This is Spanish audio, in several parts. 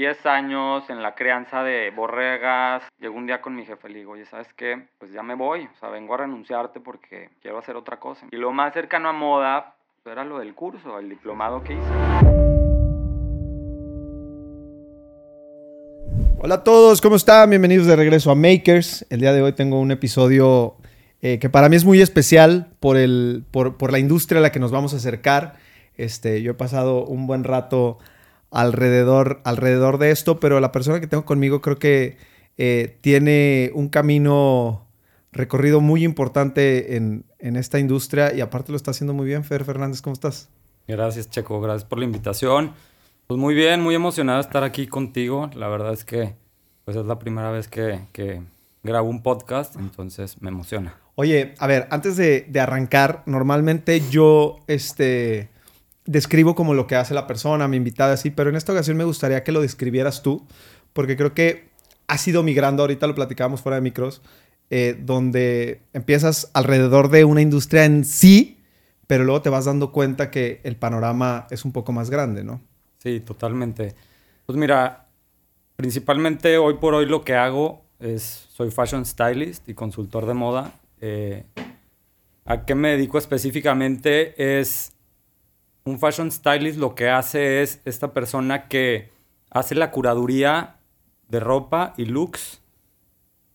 10 años en la crianza de borregas. Llegó un día con mi jefe, le digo, oye, ¿sabes qué? Pues ya me voy, o sea, vengo a renunciarte porque quiero hacer otra cosa. Y lo más cercano a moda era lo del curso, el diplomado que hice. Hola a todos, ¿cómo están? Bienvenidos de regreso a Makers. El día de hoy tengo un episodio eh, que para mí es muy especial por, el, por, por, la industria a la que nos vamos a acercar. Este, yo he pasado un buen rato alrededor, alrededor de esto, pero la persona que tengo conmigo creo que eh, tiene un camino recorrido muy importante en, en, esta industria y aparte lo está haciendo muy bien. Fer Fernández, ¿cómo estás? Gracias, Checo. Gracias por la invitación. Pues muy bien, muy emocionado de estar aquí contigo. La verdad es que pues es la primera vez que, que grabo un podcast, entonces me emociona. Oye, a ver, antes de, de arrancar, normalmente yo, este describo como lo que hace la persona, mi invitada, así, pero en esta ocasión me gustaría que lo describieras tú, porque creo que has ido migrando, ahorita lo platicábamos fuera de micros, eh, donde empiezas alrededor de una industria en sí, pero luego te vas dando cuenta que el panorama es un poco más grande, ¿no? Sí, totalmente. Pues mira, principalmente hoy por hoy lo que hago es, soy fashion stylist y consultor de moda. Eh, ¿A qué me dedico específicamente? Es un fashion stylist lo que hace es esta persona que hace la curaduría de ropa y looks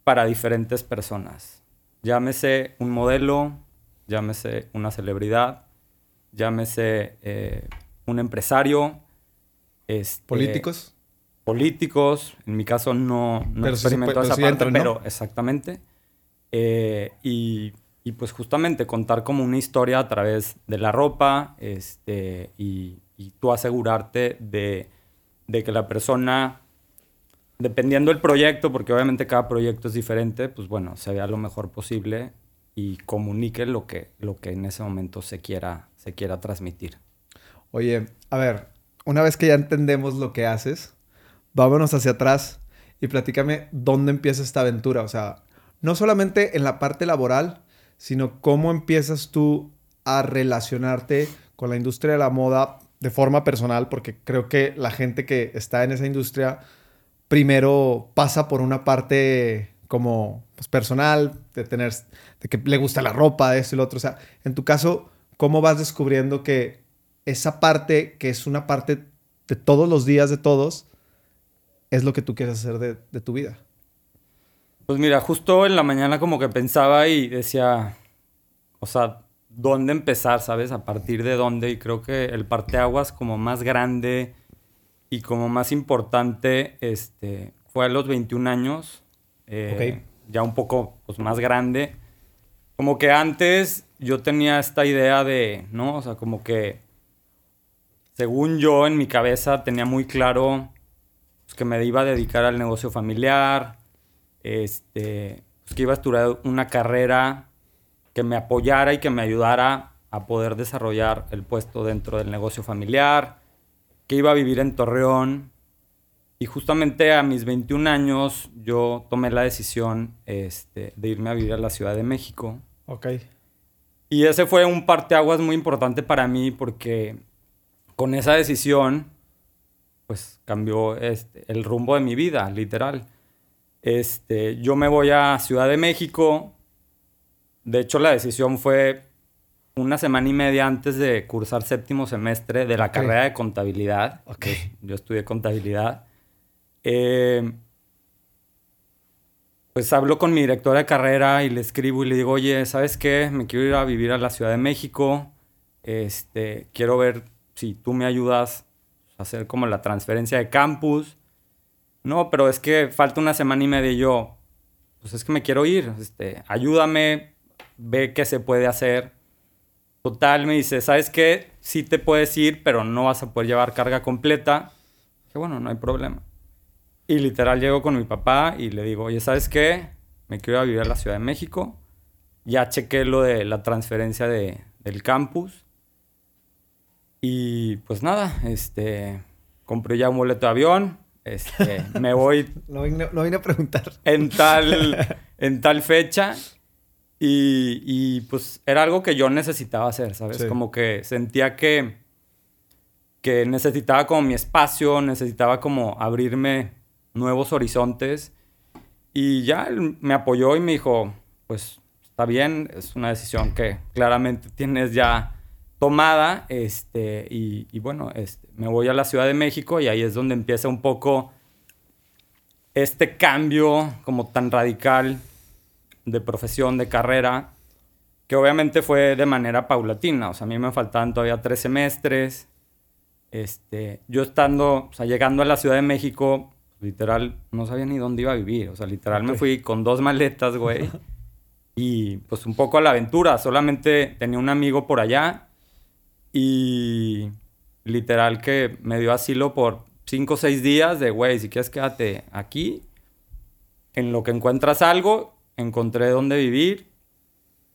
para diferentes personas. Llámese un modelo, llámese una celebridad, llámese eh, un empresario. Este, ¿Políticos? Políticos, en mi caso no, no experimento esa parte, pero exactamente. Eh, y y pues justamente contar como una historia a través de la ropa este, y, y tú asegurarte de, de, que la persona, dependiendo del proyecto, porque obviamente cada proyecto es diferente, pues bueno, se vea lo mejor posible y comunique lo que, lo que en ese momento se quiera, se quiera transmitir. Oye, a ver, una vez que ya entendemos lo que haces, vámonos hacia atrás y platícame dónde empieza esta aventura. O sea, no solamente en la parte laboral, sino cómo empiezas tú a relacionarte con la industria de la moda de forma personal, porque creo que la gente que está en esa industria primero pasa por una parte como pues, personal, de tener, de que le gusta la ropa, esto y lo otro. O sea, en tu caso, ¿cómo vas descubriendo que esa parte, que es una parte de todos los días de todos, es lo que tú quieres hacer de, de tu vida? Pues mira, justo en la mañana como que pensaba y decía, o sea, ¿dónde empezar, sabes? A partir de dónde. Y creo que el parteaguas como más grande y como más importante este, fue a los 21 años. Eh, ya un poco pues, más grande. Como que antes yo tenía esta idea de, ¿no? O sea, como que según yo en mi cabeza tenía muy claro pues, que me iba a dedicar al negocio familiar este, pues que iba a estudiar una carrera que me apoyara y que me ayudara a poder desarrollar el puesto dentro del negocio familiar, que iba a vivir en Torreón. Y justamente a mis 21 años yo tomé la decisión este, de irme a vivir a la Ciudad de México. Ok. Y ese fue un parteaguas muy importante para mí porque con esa decisión, pues cambió este, el rumbo de mi vida, literal. Este, yo me voy a Ciudad de México. De hecho, la decisión fue una semana y media antes de cursar séptimo semestre de la carrera de contabilidad. Okay. Yo, estudié contabilidad. Eh, pues hablo con mi directora de carrera y le escribo y le digo, oye, ¿sabes qué? Me quiero ir a vivir a la Ciudad de México. Este, quiero ver si tú me ayudas a hacer como la transferencia de campus. No, pero es que falta una semana y media y yo, pues es que me quiero ir, este, ayúdame, ve qué se puede hacer. Total, me dice, ¿sabes qué? Sí te puedes ir, pero no vas a poder llevar carga completa. Dije, bueno, no hay problema. Y literal llego con mi papá y le digo, oye, ¿sabes qué? Me quiero ir a vivir a la Ciudad de México. Ya chequé lo de la transferencia de, del campus. Y pues nada, este, compré ya un boleto de avión, este, me voy. lo, vine, lo, vine, a preguntar. En tal, en tal fecha. Y, y, pues era algo que yo necesitaba hacer, ¿sabes? Sí. Como que sentía que, que necesitaba como mi espacio, necesitaba como abrirme nuevos horizontes. Y ya él me apoyó y me dijo, pues está bien, es una decisión que claramente tienes ya tomada. Este, y, y bueno, este, me voy a la Ciudad de México y ahí es donde empieza un poco este cambio como tan radical de profesión, de carrera, que obviamente fue de manera paulatina. O sea, a mí me faltaban todavía tres semestres. Este, yo estando, o sea, llegando a la Ciudad de México, literal, no sabía ni dónde iba a vivir. O sea, literal me fui con dos maletas, güey. y pues un poco a la aventura. Solamente tenía un amigo por allá y literal que me dio asilo por cinco o seis días de, güey, si quieres quédate aquí. En lo que encuentras algo, encontré dónde vivir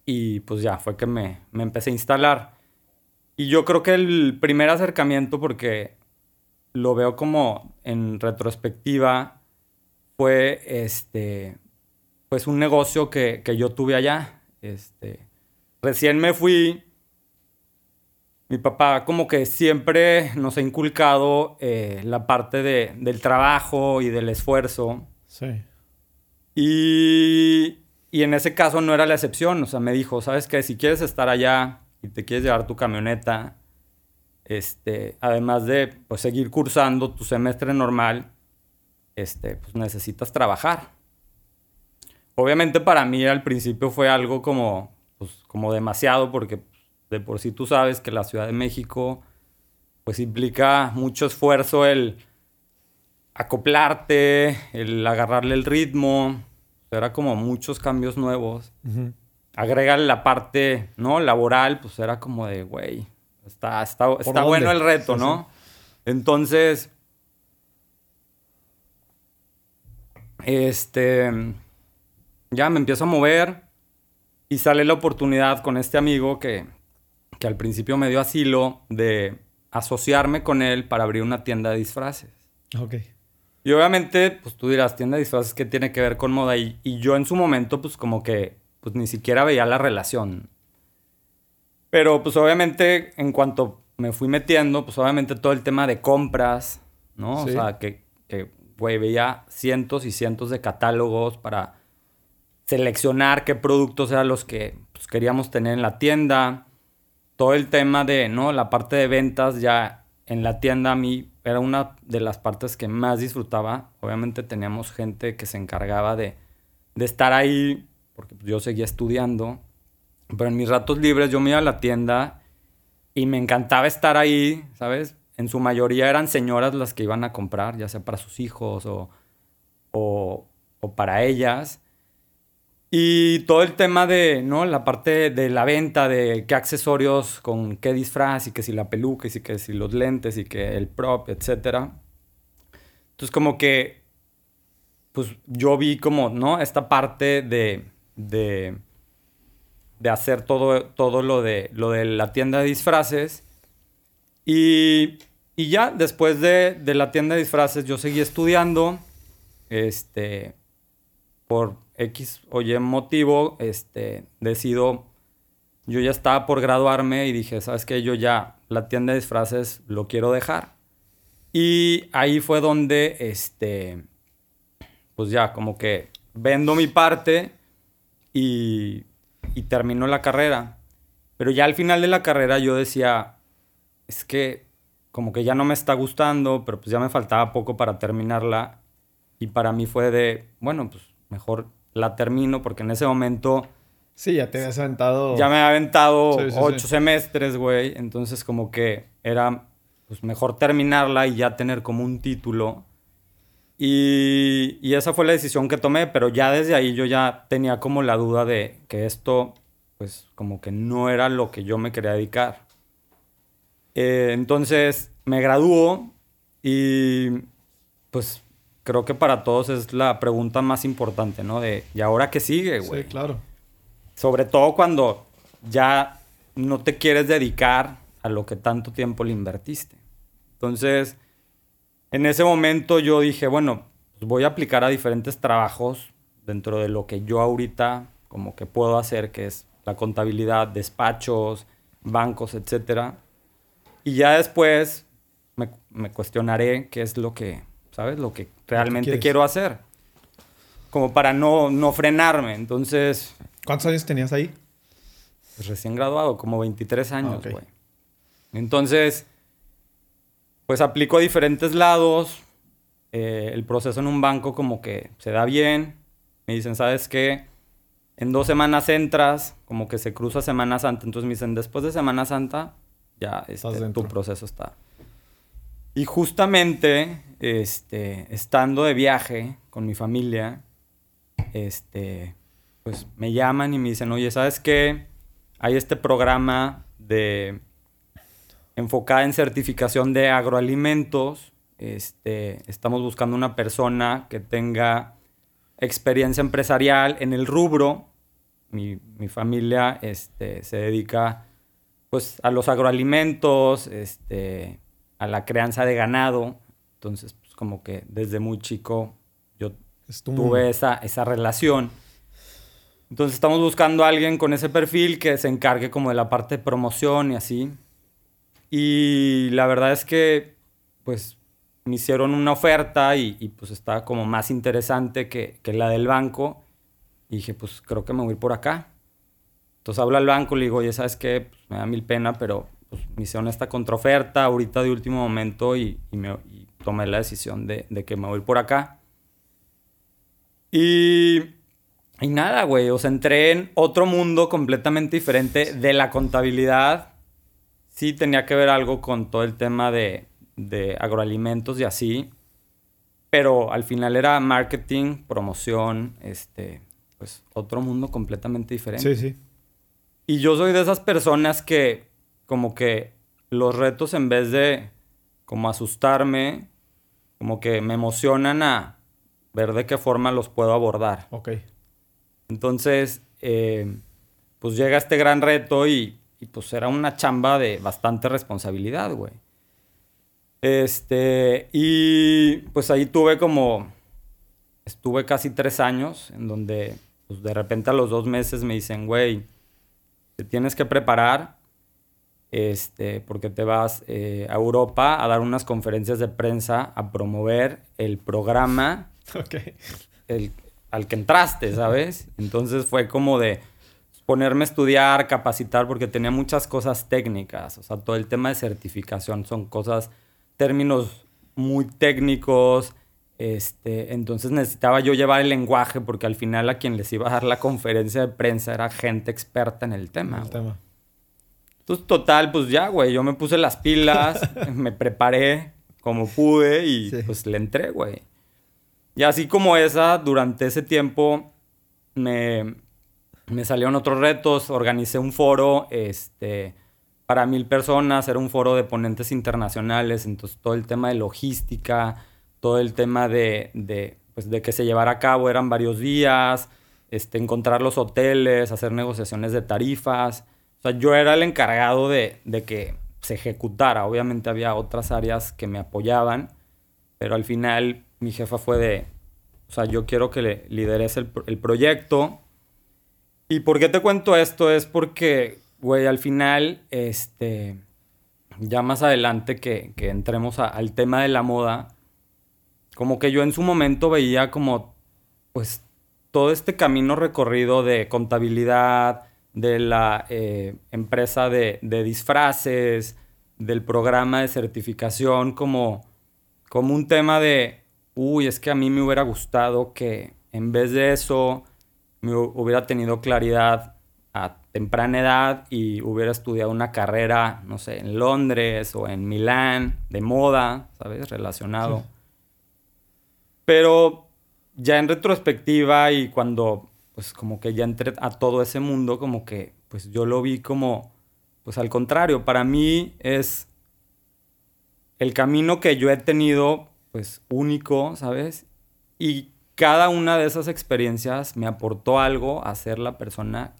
y pues ya, fue que me, me empecé a instalar. Y yo creo que el primer acercamiento, porque lo veo como en retrospectiva, fue este, pues un negocio que, que yo tuve allá. Este, recién me fui mi papá como que siempre nos ha inculcado eh, la parte de, del trabajo y del esfuerzo. Sí. Y, y, en ese caso no era la excepción. O sea, me dijo, ¿sabes qué? Si quieres estar allá y te quieres llevar tu camioneta, este, además de pues, seguir cursando tu semestre normal, este, pues necesitas trabajar. Obviamente para mí al principio fue algo como, pues, como demasiado porque de por sí tú sabes que la Ciudad de México pues implica mucho esfuerzo el acoplarte, el agarrarle el ritmo, era como muchos cambios nuevos. Uh la parte, ¿no? Laboral, pues era como de, güey, está, está, bueno el reto, ¿no? Entonces, este, ya me empiezo a mover y sale la oportunidad con este amigo que, que al principio me dio asilo de asociarme con él para abrir una tienda de disfraces. Ok. Y obviamente, pues tú dirás, tienda de disfraces, ¿qué tiene que ver con moda? Y, yo en su momento, pues como que, pues ni siquiera veía la relación. Pero pues obviamente, en cuanto me fui metiendo, pues obviamente todo el tema de compras, ¿no? O sea, que, que, güey, veía cientos y cientos de catálogos para seleccionar qué productos eran los que pues, queríamos tener en la tienda todo el tema de, ¿no? La parte de ventas ya en la tienda a mí era una de las partes que más disfrutaba. Obviamente teníamos gente que se encargaba de, de estar ahí, porque yo seguía estudiando. Pero en mis ratos libres yo me iba a la tienda y me encantaba estar ahí, ¿sabes? En su mayoría eran señoras las que iban a comprar, ya sea para sus hijos o, o, o para ellas. Y todo el tema de, ¿no? La parte de la venta, de qué accesorios, con qué disfraz, y que si la peluca, y que si los lentes, y que el prop, etc. Entonces como que, pues yo vi como, ¿no? Esta parte de, de, de hacer todo, todo lo, de, lo de la tienda de disfraces. Y, y ya después de, de la tienda de disfraces yo seguí estudiando, este, por X o Y motivo, este, decido, yo ya estaba por graduarme y dije, ¿sabes qué? Yo ya la tienda de disfraces lo quiero dejar. Y ahí fue donde, este, pues ya, como que vendo mi parte y, y termino la carrera. Pero ya al final de la carrera yo decía, es que como que ya no me está gustando, pero pues ya me faltaba poco para terminarla. Y para mí fue de, bueno, pues mejor la termino porque en ese momento... Sí, ya te habías aventado... Ya me había aventado ocho semestres, güey. Entonces como que era pues, mejor terminarla y ya tener como un título. Y, y, esa fue la decisión que tomé, pero ya desde ahí yo ya tenía como la duda de que esto, pues como que no era lo que yo me quería dedicar. Eh, entonces me graduó y pues creo que para todos es la pregunta más importante, ¿no? De, ¿y ahora qué sigue, güey? Sí, claro. Sobre todo cuando ya no te quieres dedicar a lo que tanto tiempo le invertiste. Entonces, en ese momento yo dije, bueno, pues voy a aplicar a diferentes trabajos dentro de lo que yo ahorita como que puedo hacer, que es la contabilidad, despachos, bancos, etc. Y ya después me, cuestionaré qué es lo que, ¿sabes? Lo que realmente quiero hacer. Como para no, no frenarme. Entonces... ¿Cuántos años tenías ahí? Pues recién graduado, como 23 años, ah, güey. Entonces, pues aplico a diferentes lados. Eh, el proceso en un banco como que se da bien. Me dicen, ¿sabes qué? En dos semanas entras, como que se cruza Semana Santa. Entonces me dicen, después de Semana Santa, ya este, tu proceso está. Y justamente, este, estando de viaje con mi familia, este, pues me llaman y me dicen, oye, ¿sabes qué? Hay este programa de enfocada en certificación de agroalimentos. Este, estamos buscando una persona que tenga experiencia empresarial en el rubro. Mi, familia este, se dedica pues, a los agroalimentos, este, a la crianza de ganado. Entonces, pues, como que desde muy chico yo tuve esa, esa relación. Entonces estamos buscando a alguien con ese perfil que se encargue como de la parte de promoción y así. Y la verdad es que, pues, me hicieron una oferta y, pues estaba como más interesante que, la del banco. Y dije, pues creo que me voy por acá. Entonces hablo al banco, le digo, oye, ¿sabes qué? Pues, me da mil pena, pero pues, me hicieron esta contraoferta ahorita de último momento y, me, tomé la decisión de, de, que me voy por acá. Y, y nada, güey, o sea, entré en otro mundo completamente diferente de la contabilidad sí tenía que ver algo con todo el tema de, agroalimentos y así. Pero al final era marketing, promoción, este, pues otro mundo completamente diferente. Sí, sí. Y yo soy de esas personas que como que los retos en vez de como asustarme, como que me emocionan a ver de qué forma los puedo abordar. Ok. Entonces, eh, pues llega este gran reto y y pues era una chamba de bastante responsabilidad, güey. Este, y pues ahí tuve como, estuve casi tres años en donde pues de repente a los dos meses me dicen, güey, te tienes que preparar, este, porque te vas eh, a Europa a dar unas conferencias de prensa a promover el programa el, al que entraste, ¿sabes? Entonces fue como de, ponerme a estudiar, capacitar, porque tenía muchas cosas técnicas. O sea, todo el tema de certificación son cosas, términos muy técnicos. Este, entonces necesitaba yo llevar el lenguaje porque al final a quien les iba a dar la conferencia de prensa era gente experta en el tema. Entonces, total, pues ya, güey, yo me puse las pilas, me preparé como pude y pues le entré, güey. Y así como esa, durante ese tiempo me, me salieron otros retos, organicé un foro este, para mil personas, era un foro de ponentes internacionales, entonces todo el tema de logística, todo el tema de, de, pues, de que se llevara a cabo eran varios días, este, encontrar los hoteles, hacer negociaciones de tarifas. O sea, yo era el encargado de, de que se ejecutara. Obviamente había otras áreas que me apoyaban, pero al final mi jefa fue de, o sea, yo quiero que le lideres el, el proyecto ¿Y por qué te cuento esto? Es porque, güey, al final, este, ya más adelante que, entremos al tema de la moda, como que yo en su momento veía como, pues, todo este camino recorrido de contabilidad, de la eh, empresa de, de, disfraces, del programa de certificación, como, como un tema de, uy, es que a mí me hubiera gustado que en vez de eso me hubiera tenido claridad a temprana edad y hubiera estudiado una carrera, no sé, en Londres o en Milán, de moda, ¿sabes? Relacionado. Pero ya en retrospectiva y cuando, pues como que ya entré a todo ese mundo, como que, pues yo lo vi como, pues al contrario, para mí es el camino que yo he tenido, pues único, ¿sabes? Y cada una de esas experiencias me aportó algo a ser la persona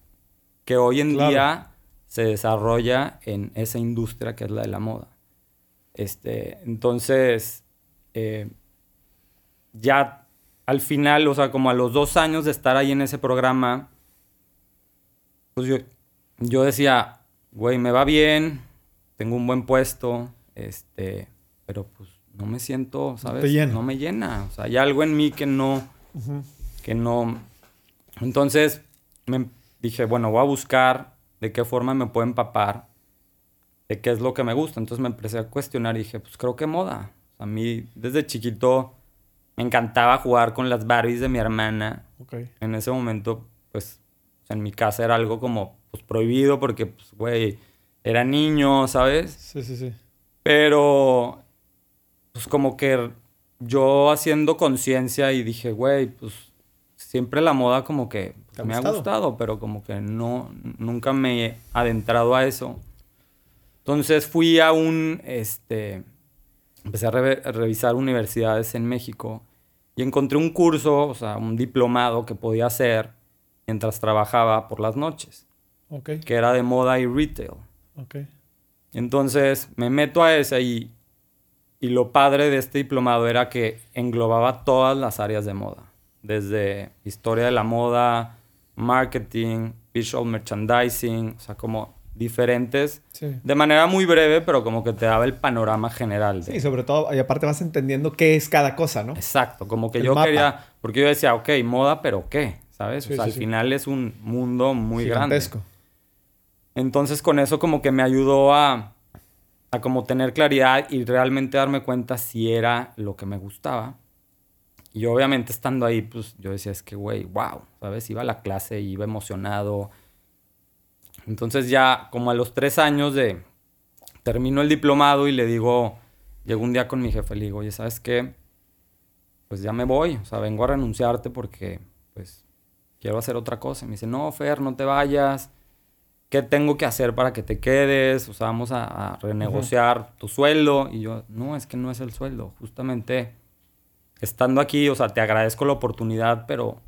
que hoy en día se desarrolla en esa industria que es la de la moda. Este, entonces, eh, ya al final, o sea, como a los dos años de estar ahí en ese programa, pues yo, yo decía, güey, me va bien, tengo un buen puesto, este, pero pues no me siento, ¿sabes? te llena. No me llena. O sea, hay algo en mí que no, que no. Entonces me dije, bueno, voy a buscar de qué forma me puedo empapar, de qué es lo que me gusta. Entonces me empecé a cuestionar y dije, pues creo que moda. O sea, a mí desde chiquito me encantaba jugar con las Barbies de mi hermana. En ese momento, pues, en mi casa era algo como, pues, prohibido porque, pues, güey, era niño, ¿sabes? Sí, sí, sí. Pero, pues, como que yo haciendo conciencia y dije, güey, pues, siempre la moda como que pues, ¿Te ha me ha gustado? gustado, pero como que no, nunca me he adentrado a eso. Entonces fui a un, este, empecé a, re- a revisar universidades en México y encontré un curso, o sea, un diplomado que podía hacer mientras trabajaba por las noches, que era de moda y retail. Entonces me meto a ese y, y lo padre de este diplomado era que englobaba todas las áreas de moda, desde historia de la moda, marketing, visual merchandising, o sea, como diferentes, Sí. de manera muy breve, pero como que te daba el panorama general. de- Sí, sobre todo, y aparte vas entendiendo qué es cada cosa, ¿no? Exacto, como que El yo mapa. quería, porque yo decía, ok, moda, pero ¿qué? ¿Sabes? Sí, o sea, sí, al final es un mundo muy grande. Gigantesco. Entonces con eso como que me ayudó a, a como tener claridad y realmente darme cuenta si era lo que me gustaba. Y obviamente estando ahí, pues yo decía, es que, güey, wow, ¿sabes? Iba a la clase, iba emocionado. Entonces ya como a los tres años de, termino el diplomado y le digo, llego un día con mi jefe, le digo, oye, ¿sabes qué? Pues ya me voy, o sea, vengo a renunciarte porque, pues, quiero hacer otra cosa. Y me dice, no, Fer, no te vayas. ¿Qué tengo que hacer para que te quedes? O sea, vamos a, a renegociar tu sueldo. Y yo, no, es que no es el sueldo. Justamente, estando aquí, o sea, te agradezco la oportunidad, pero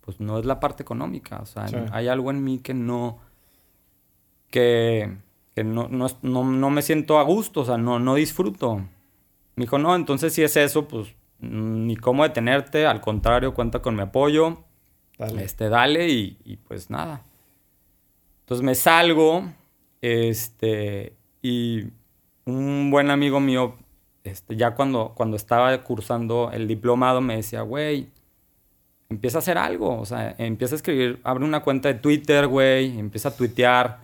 pues no es la parte económica. O sea, Sí. hay algo en mí que no, que, que no, no, no, no me siento a gusto, o sea, no, no disfruto. Me dijo, no, entonces si es eso, pues mm, ni cómo detenerte, al contrario, cuenta con mi apoyo, Dale. este, dale y, y pues nada. Entonces me salgo, este, y un buen amigo mío, este, ya cuando, cuando estaba cursando el diplomado, me decía, güey, empieza a hacer algo, o sea, empieza a escribir, abre una cuenta de Twitter, güey, empieza a tuitear,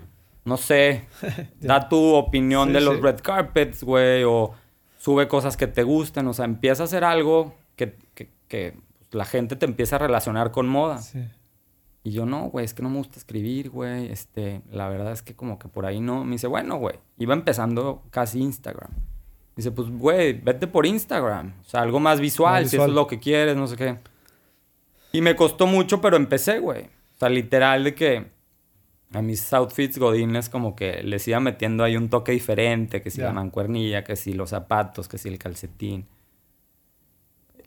no sé, da tu opinión Sí, de los sí. red carpets, güey, o sube cosas que te gusten, o sea, empieza a hacer algo que, que, que la gente te empieza a relacionar con moda. Sí. Y yo, no, güey, es que no me gusta escribir, güey. Este, la verdad es que como que por ahí no. Me dice, bueno, güey. Iba empezando casi Instagram. Dice, pues, güey, vete por Instagram. O sea, algo más visual, Más si eso es lo que quieres, no sé qué. Y me costó mucho, pero empecé, güey. O sea, literal de que a mis outfits godines como que les iba metiendo ahí un toque diferente. Que si la mancuernilla, que si los zapatos, que si el calcetín.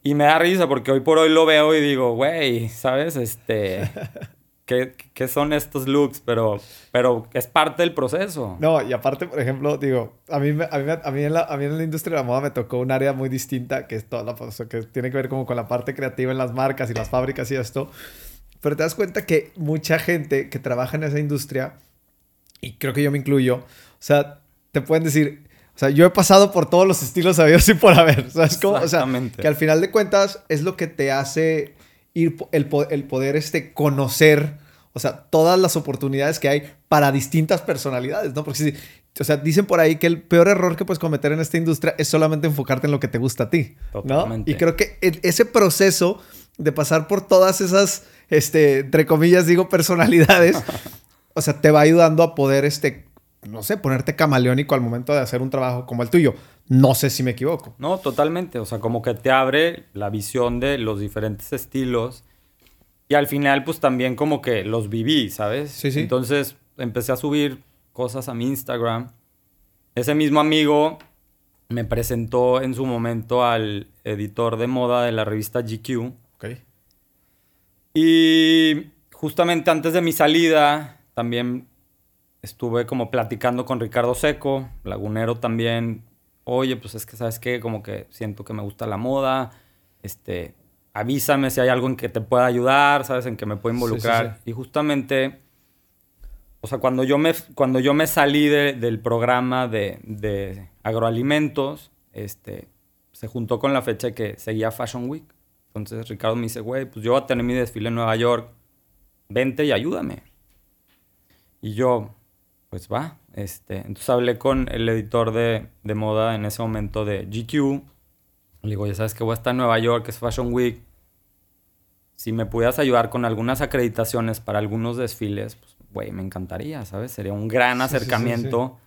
Y me da risa porque hoy por hoy lo veo y digo, güey, ¿sabes? Este... ¿Qué, qué son estos looks? Pero, pero es parte del proceso. No, y aparte, por ejemplo, digo, a mí, a mí, a mí, en, la, a mí en la industria de la moda me tocó un área muy distinta, que es toda la, o sea, que tiene que ver como con la parte creativa en las marcas y las fábricas y esto. Pero te das cuenta que mucha gente que trabaja en esa industria, y creo que yo me incluyo, o sea, te pueden decir, o sea, yo he pasado por todos los estilos sabidos y por haber, ¿sabes cómo? O sea, que al final de cuentas es lo que te hace ir, el, el poder este, conocer, o sea, todas las oportunidades que hay para distintas personalidades, ¿no? Porque sí, o sea, dicen por ahí que el peor error que puedes cometer en esta industria es solamente enfocarte en lo que te gusta a ti, ¿no? Totalmente. Y creo que el- ese proceso de pasar por todas esas, este, entre comillas, digo, personalidades, o sea, te va ayudando a poder, este, no sé, ponerte camaleónico al momento de hacer un trabajo como el tuyo. No sé si me equivoco. No, totalmente. O sea, como que te abre la visión de los diferentes estilos. Y al final, pues también como que los viví, ¿sabes? Sí, sí. Entonces empecé a subir cosas a mi Instagram. Ese mismo amigo me presentó en su momento al editor de moda de la revista GQ. Ok. Y justamente antes de mi salida, también estuve como platicando con Ricardo Seco, lagunero también. Oye, pues es que, ¿sabes qué? Como que siento que me gusta la moda. Este, avísame si hay algo en que te pueda ayudar, ¿sabes? En que me pueda Sí, sí, involucrar. sí. Y justamente, o sea, cuando yo me, cuando yo me salí de- del programa de, de agroalimentos, este, se juntó con la fecha que seguía Fashion Week. Entonces Ricardo me dice, güey, pues yo voy a tener mi desfile en Nueva York, vente y ayúdame. Y yo, pues va. Este, entonces hablé con el editor de, de moda en ese momento de GQ. Le digo, ya sabes que voy a estar en Nueva York, es Fashion Week. Si me pudieras ayudar con algunas acreditaciones para algunos desfiles, pues, güey, me encantaría, ¿sabes? Sería un gran acercamiento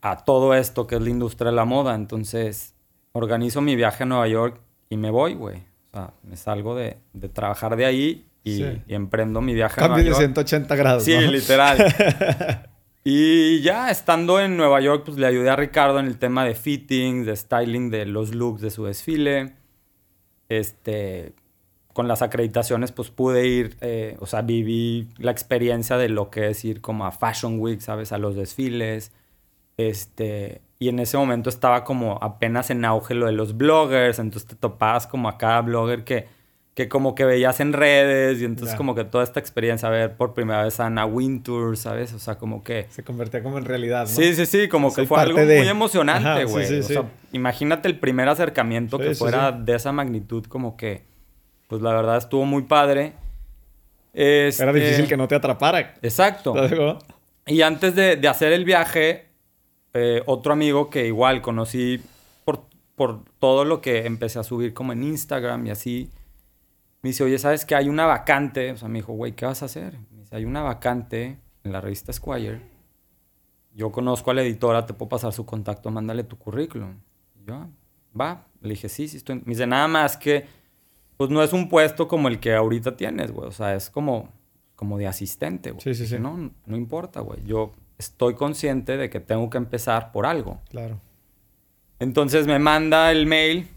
a todo esto que es la industria de la moda. Entonces, organizo mi viaje a Nueva York y me voy, güey. O sea, me salgo de, de trabajar de ahí y, y, emprendo mi viaje Cambio a Nueva York. de 180 grados. Sí, literal. y ya estando en Nueva York, pues le ayudé a Ricardo en el tema de fitting, de styling, de los looks de su desfile. Este, con las acreditaciones, pues pude ir, eh, o sea, viví la experiencia de lo que es ir como a Fashion Week, ¿sabes? A los desfiles. Este, y en ese momento estaba como apenas en auge lo de los bloggers, entonces te topabas como a cada blogger que, que como que veías en redes y entonces como que toda esta experiencia, a ver por primera vez a Anna Wintour, ¿sabes? O sea, como que... Se convertía como en realidad, ¿no? Sí, sí, sí, como que fue algo muy emocionante, güey. Sí, sí, o sea, imagínate el primer acercamiento que fuera de esa magnitud, como que pues la verdad estuvo muy padre. Este... Era difícil que no te atrapara. Exacto. Y antes de, de hacer el viaje, eh, otro amigo que igual conocí por, por todo lo que empecé a subir como en Instagram y así, me dice, oye, ¿sabes que hay una vacante? O sea, me dijo, güey, ¿qué vas a hacer? Me dice, hay una vacante en la revista Squire. Yo conozco a la editora, te puedo pasar su contacto, mándale tu currículum. Y yo, va. Le dije, sí, sí, estoy. Me dice, nada más que pues no es un puesto como el que ahorita tienes, güey. O sea, es como, como de asistente, güey. Sí, sí, sí. No, no importa, güey. Yo estoy consciente de que tengo que empezar por algo. Claro. Entonces me manda el mail,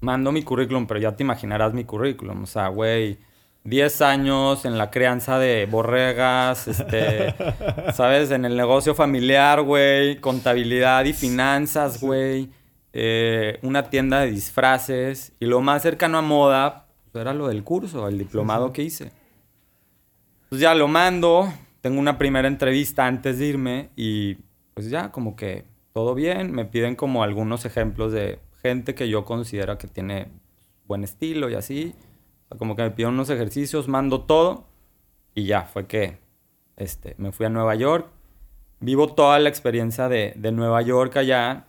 mando mi currículum, pero ya te imaginarás mi currículum. O sea, güey, 10 años en la crianza de borregas, este, ¿sabes? En el negocio familiar, güey, contabilidad y finanzas, güey. Eh, una tienda de disfraces y lo más cercano a moda pues, era lo del curso, el diplomado que hice. Pues ya lo mando, tengo una primera entrevista antes de irme y pues ya como que todo bien, me piden como algunos ejemplos de gente que yo considero que tiene buen estilo y así. como que me pidieron unos ejercicios, mando todo y ya fue que este, me fui a Nueva York. Vivo toda la experiencia de, de Nueva York allá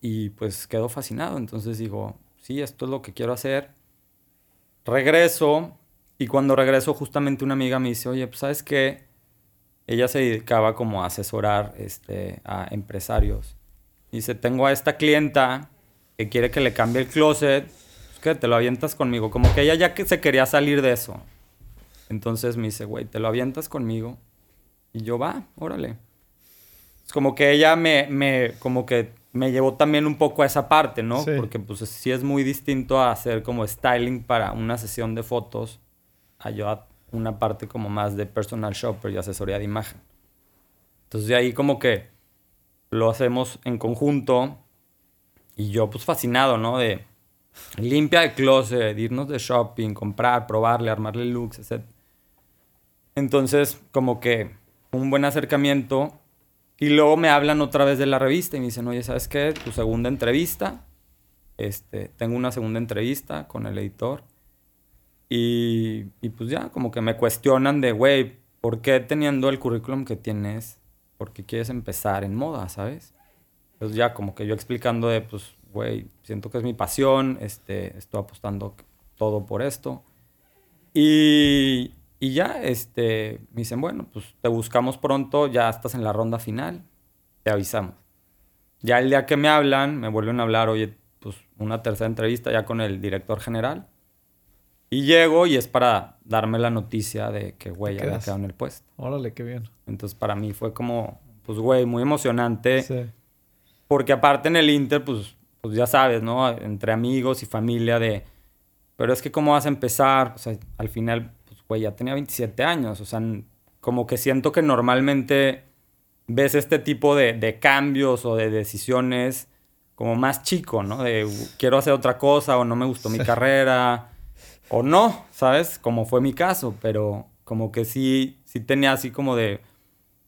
y pues quedó fascinado. Entonces digo, sí, esto es lo que quiero hacer. Regreso y cuando regreso justamente una amiga me dice, oye, pues sabes qué, ella se dedicaba como a asesorar este, a empresarios. Dice, tengo a esta clienta que quiere que le cambie el closet, pues que te lo avientas conmigo. Como que ella ya que se quería salir de eso. Entonces me dice, güey, te lo avientas conmigo. Y yo, va, órale. Es como que ella me, me, como que me llevó también un poco a esa parte, ¿no? Porque pues sí es muy distinto a hacer como styling para una sesión de fotos a yo una parte como más de personal shopper y asesoría de imagen. Entonces de ahí como que lo hacemos en conjunto y yo pues fascinado, ¿no? De limpia de closet, irnos de shopping, comprar, probarle, armarle looks, etc. Entonces como que un buen acercamiento y luego me hablan otra vez de la revista y me dicen, oye, ¿sabes qué? Tu segunda entrevista. Este, tengo una segunda entrevista con el editor. Y, y pues ya, como que me cuestionan de, güey, ¿por qué teniendo el currículum que tienes, por qué quieres empezar en moda, ¿sabes? Pues ya, como que yo explicando de, pues, güey, siento que es mi pasión, este, estoy apostando todo por esto. Y, y ya, este, me dicen, bueno, pues te buscamos pronto, ya estás en la ronda final, te avisamos. Ya el día que me hablan, me vuelven a hablar, oye, pues una tercera entrevista ya con el director general. Y llego y es para darme la noticia de que, güey, ya me quedado en el puesto. Órale, qué bien. Entonces, para mí fue como, pues, güey, muy emocionante. Sí. Porque aparte en el Inter, pues, pues ya sabes, ¿no? Entre amigos y familia de... Pero es que cómo vas a empezar, o sea, al final güey, ya tenía 27 años. O sea, como que siento que normalmente ves este tipo de, cambios o de decisiones como más chico, ¿no? De quiero hacer otra cosa o no me gustó mi carrera o no, ¿sabes? Como fue mi caso, pero como que sí, sí tenía así como de,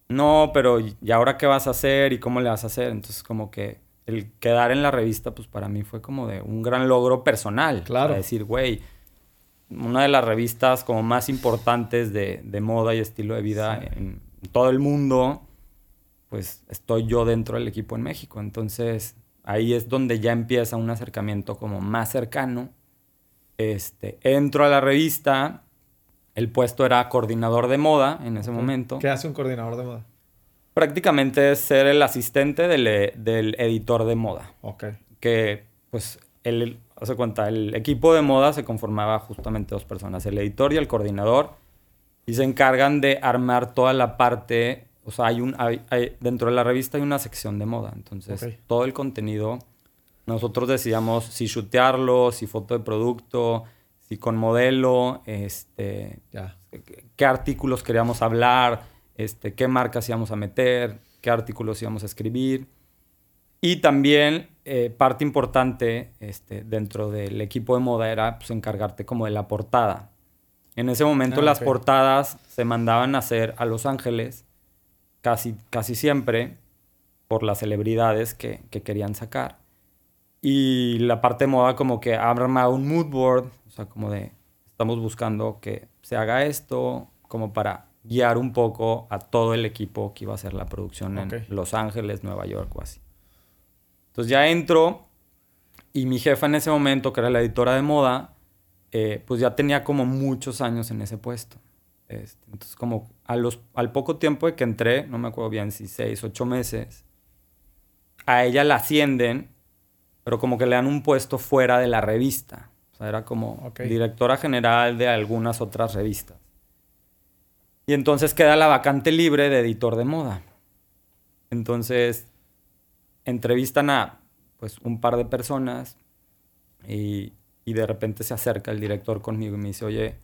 no, pero ¿y ahora qué vas a hacer y cómo le vas a hacer? Entonces como que el quedar en la revista, pues para mí fue como de un gran logro personal. Claro. decir, güey, una de las revistas como más importantes de, de moda y estilo de vida en todo el mundo, pues estoy yo dentro del equipo en México. Entonces ahí es donde ya empieza un acercamiento como más cercano. Este, entro a la revista, el puesto era coordinador de moda en ese momento. ¿Qué hace un coordinador de moda? Prácticamente es ser el asistente del, e, del editor de moda. Ok. Que, pues, el, hace cuenta, el equipo de moda se conformaba justamente dos personas, el editor y el coordinador, y se encargan de armar toda la parte, o sea, hay un, hay, hay- dentro de la revista hay una sección de moda, entonces Ok. todo el contenido, nosotros decidíamos si shootearlo, si foto de producto, si con modelo, este, qué- qué artículos queríamos hablar, este, qué marcas íbamos a meter, qué artículos íbamos a escribir. Y también eh, parte importante este, dentro del equipo de moda era pues, encargarte como de la portada. En ese momento Ah, las portadas se mandaban a hacer a Los Ángeles casi, casi siempre por las celebridades que, que querían sacar. Y la parte de moda como que arma un mood board, o sea, como de estamos buscando que se haga esto, como para guiar un poco a todo el equipo que iba a hacer la producción Ok. en Los Ángeles, Nueva York o así. Entonces ya entro y mi jefa en ese momento, que era la editora de moda, eh, pues ya tenía como muchos años en ese puesto. Este, entonces como a los, al poco tiempo de que entré, no me acuerdo bien si seis, ocho meses, a ella la ascienden, pero como que le dan un puesto fuera de la revista. O sea, era como Ok. directora general de algunas otras revistas. Y entonces queda la vacante libre de editor de moda. Entonces entrevistan a pues un par de personas y, y de repente se acerca el director conmigo y me dice, oye,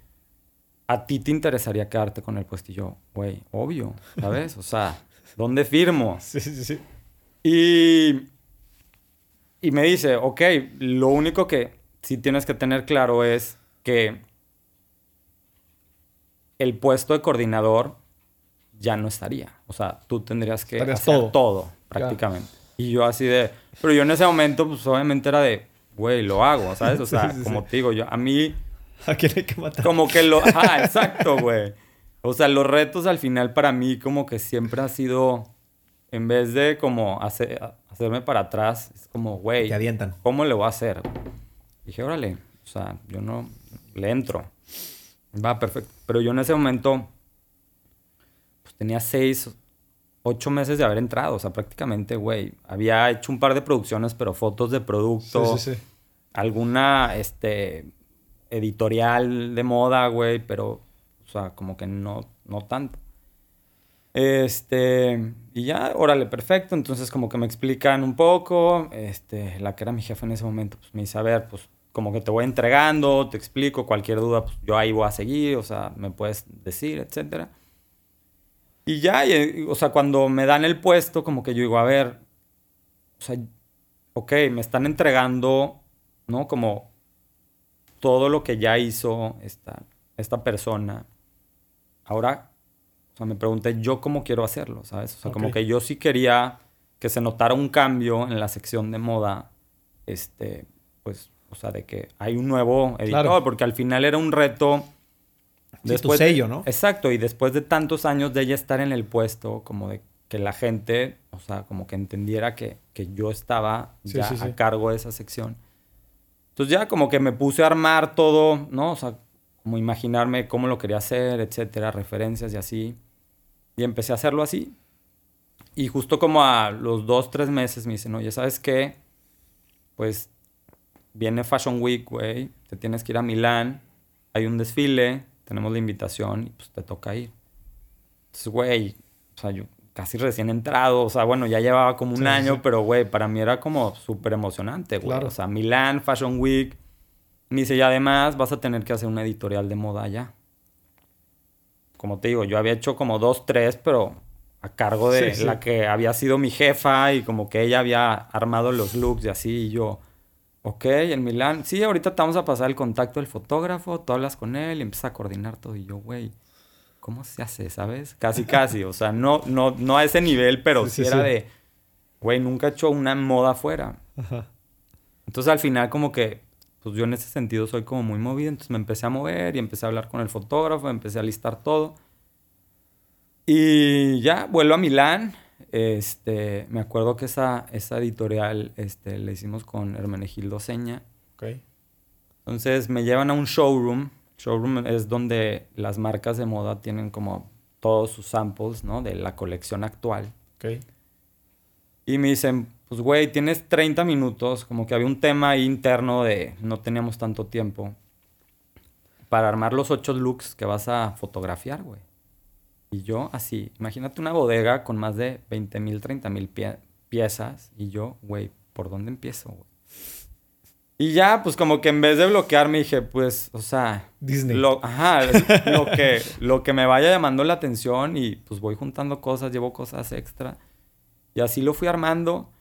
¿a ti te interesaría quedarte con el puesto? Y yo, güey, obvio, ¿sabes? O sea, ¿dónde firmo? Sí, sí, sí. Y, y me dice, ok, lo único que sí tienes que tener claro es que el puesto de coordinador ya no estaría. O sea, tú tendrías que Estarías hacer todo. todo, prácticamente. Y yo así de... Pero yo en ese momento, pues obviamente era de, güey, lo hago, ¿sabes? O sea, Sí, sí, como sí. te digo, yo, a mí ¿A quién hay que matar? como que lo... Ah, exacto, güey. O sea, los retos al final para mí como que siempre ha sido, en vez de como hace- hacerme para atrás, es como, güey, Te avientan. ¿cómo le voy a hacer? Dije, órale, o sea, yo no, le entro. Va, perfecto. Pero yo en ese momento, pues tenía seis, ocho meses de haber entrado. O sea, prácticamente, güey, había hecho un par de producciones, pero fotos de producto Sí, sí, sí. alguna este editorial de moda, güey, pero o sea, como que no no tanto. Este, y ya, órale, perfecto. Entonces, como que me explican un poco. Este, la que era mi jefa en ese momento, pues me dice, a ver, pues como que te voy entregando, te explico, cualquier duda, pues yo ahí voy a seguir, o sea, me puedes decir, etcétera. Y ya, y, o sea, cuando me dan el puesto, como que yo digo, a ver, o sea, ok, me están entregando, ¿no? Como todo lo que ya hizo esta, esta persona. Ahora, o sea, me pregunté yo cómo quiero hacerlo, ¿sabes? O sea, como que yo sí quería que se notara un cambio en la sección de moda, este, pues, o sea, de que hay un nuevo editor, Claro. porque al final era un reto. Sí, tu sello, ¿no? Exacto, y después de tantos años de ella estar en el puesto, como de que la gente, o sea, como que entendiera que, que yo estaba Sí, ya sí. a cargo de esa sección. Entonces ya como que me puse a armar todo, ¿no? O sea, como imaginarme cómo lo quería hacer, etcétera, referencias y así. Y empecé a hacerlo así. Y justo como a los dos, tres meses me dicen, oye, ¿sabes qué? Pues viene Fashion Week, güey. Te tienes que ir a Milán. Hay un desfile. Tenemos la invitación y pues te toca ir. Entonces, güey, o sea, yo casi recién entrado. O sea, bueno, ya llevaba como un Sí, año, sí. pero, güey, para mí era como súper emocionante, güey. Claro. O sea, Milán, Fashion Week. Me dice, y además vas a tener que hacer una editorial de moda allá. Como te digo, yo había hecho como dos, tres, pero a cargo de Sí, sí. la que había sido mi jefa y como que ella había armado los looks y así. Y yo, ok, en Milán, sí, ahorita te vamos a pasar el contacto del fotógrafo, tú hablas con él y empiezas a coordinar todo. Y yo, güey, ¿cómo se hace, sabes? Casi, casi. O sea, no, no, no a ese nivel, pero Sí, era de, güey, nunca he hecho una moda afuera. Ajá. Entonces al final como que, pues yo en ese sentido soy como muy movido, entonces me empecé a mover y empecé a hablar con el fotógrafo, empecé a listar todo. Y ya, vuelvo a Milán. Este, me acuerdo que esa, esa editorial este, la hicimos con Hermenegildo Seña. Ok. Entonces me llevan a un showroom. Showroom es donde las marcas de moda tienen como todos sus samples, ¿no? De la colección actual. Ok. Y me dicen, pues güey, tienes 30 minutos, como que había un tema ahí interno de no teníamos tanto tiempo para armar los ocho looks que vas a fotografiar, güey. Y yo así, imagínate una bodega con más de 20 mil, 30 mil piezas y yo, güey, ¿por dónde empiezo, güey? Y ya, pues como que en vez de bloquearme dije, pues, o sea... Disney. Lo, ajá, lo que, lo que me vaya llamando la atención y pues voy juntando cosas, llevo cosas extra. Y así lo fui armando.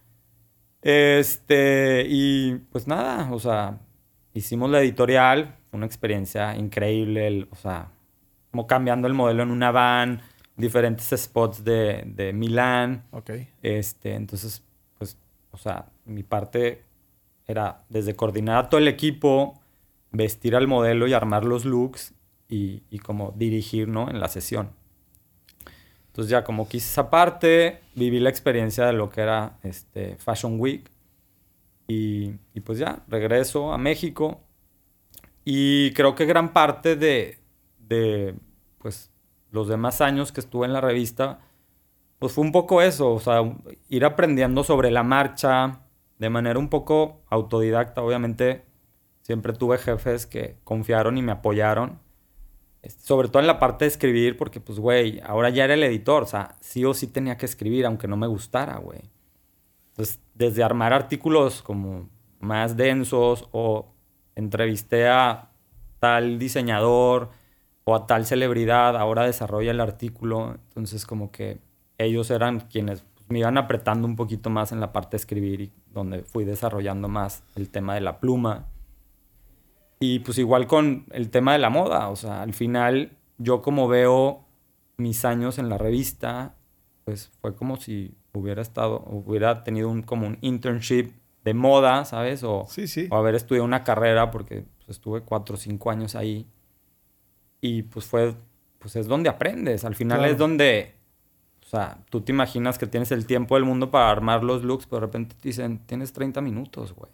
Este, y pues nada, o sea, hicimos la editorial, fue una experiencia increíble, el- o sea, como cambiando el modelo en una van, diferentes spots de, de Milán. Ok. Este, entonces, pues, o sea, mi parte era desde coordinar a todo el equipo, vestir al modelo y armar los looks y, y como dirigir, ¿no? En la sesión. Entonces ya como quise esa parte, viví la experiencia de lo que era este Fashion Week y, y pues ya regreso a México y creo que gran parte de, de pues los demás años que estuve en la revista pues fue un poco eso, o sea, ir aprendiendo sobre la marcha de manera un poco autodidacta. Obviamente, siempre tuve jefes que confiaron y me apoyaron. Sobre todo en la parte de escribir, porque pues, güey, ahora ya era el editor, o sea, sí o sí tenía que escribir, aunque no me gustara, güey. Entonces, desde armar artículos como más densos o entrevisté a tal diseñador o a tal celebridad, ahora desarrolla el artículo. Entonces, como que ellos eran quienes pues, me iban apretando un poquito más en la parte de escribir y donde fui desarrollando más el tema de la pluma. Y pues igual con el tema de la moda, o sea, al final yo como veo mis años en la revista, pues fue como si hubiera estado, hubiera tenido un, como un internship de moda, ¿sabes? O, Sí, sí. o haber estudiado una carrera porque pues, estuve cuatro o cinco años ahí. Y pues fue, pues es donde aprendes. Al final Claro. es donde, o sea, tú te imaginas que tienes el tiempo del mundo para armar los looks, pero de repente te dicen, tienes 30 minutos, güey.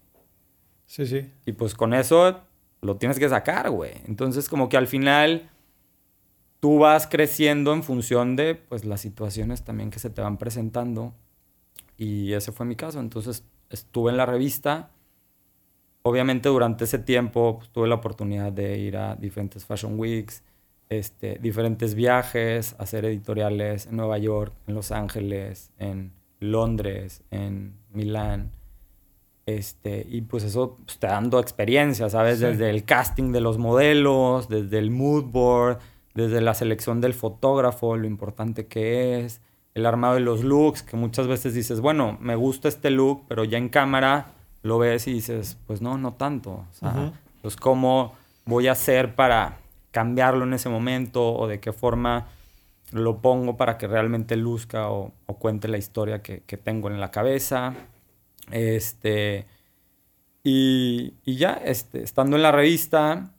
Sí, sí. Y pues con eso lo tienes que sacar, güey. Entonces como que al final tú vas creciendo en función de pues las situaciones también que se te van presentando. Y ese fue mi caso. Entonces estuve en la revista. Obviamente durante ese tiempo pues, tuve la oportunidad de ir a diferentes Fashion Weeks, este, diferentes viajes, hacer editoriales en Nueva York, en Los Ángeles, en Londres, en Milán. Este, y pues eso pues, te dando experiencia, ¿sabes? Sí. Desde el casting de los modelos, desde el mood board, desde la selección del fotógrafo, lo importante que es, el armado de los looks, que muchas veces dices, bueno, me gusta este look, pero ya en cámara lo ves y dices, pues no, no tanto. O sea, Ujú. pues cómo voy a hacer para cambiarlo en ese momento o de qué forma lo pongo para que realmente luzca o, o cuente la historia que, que tengo en la cabeza. Este, y, y ya, este, estando en la revista,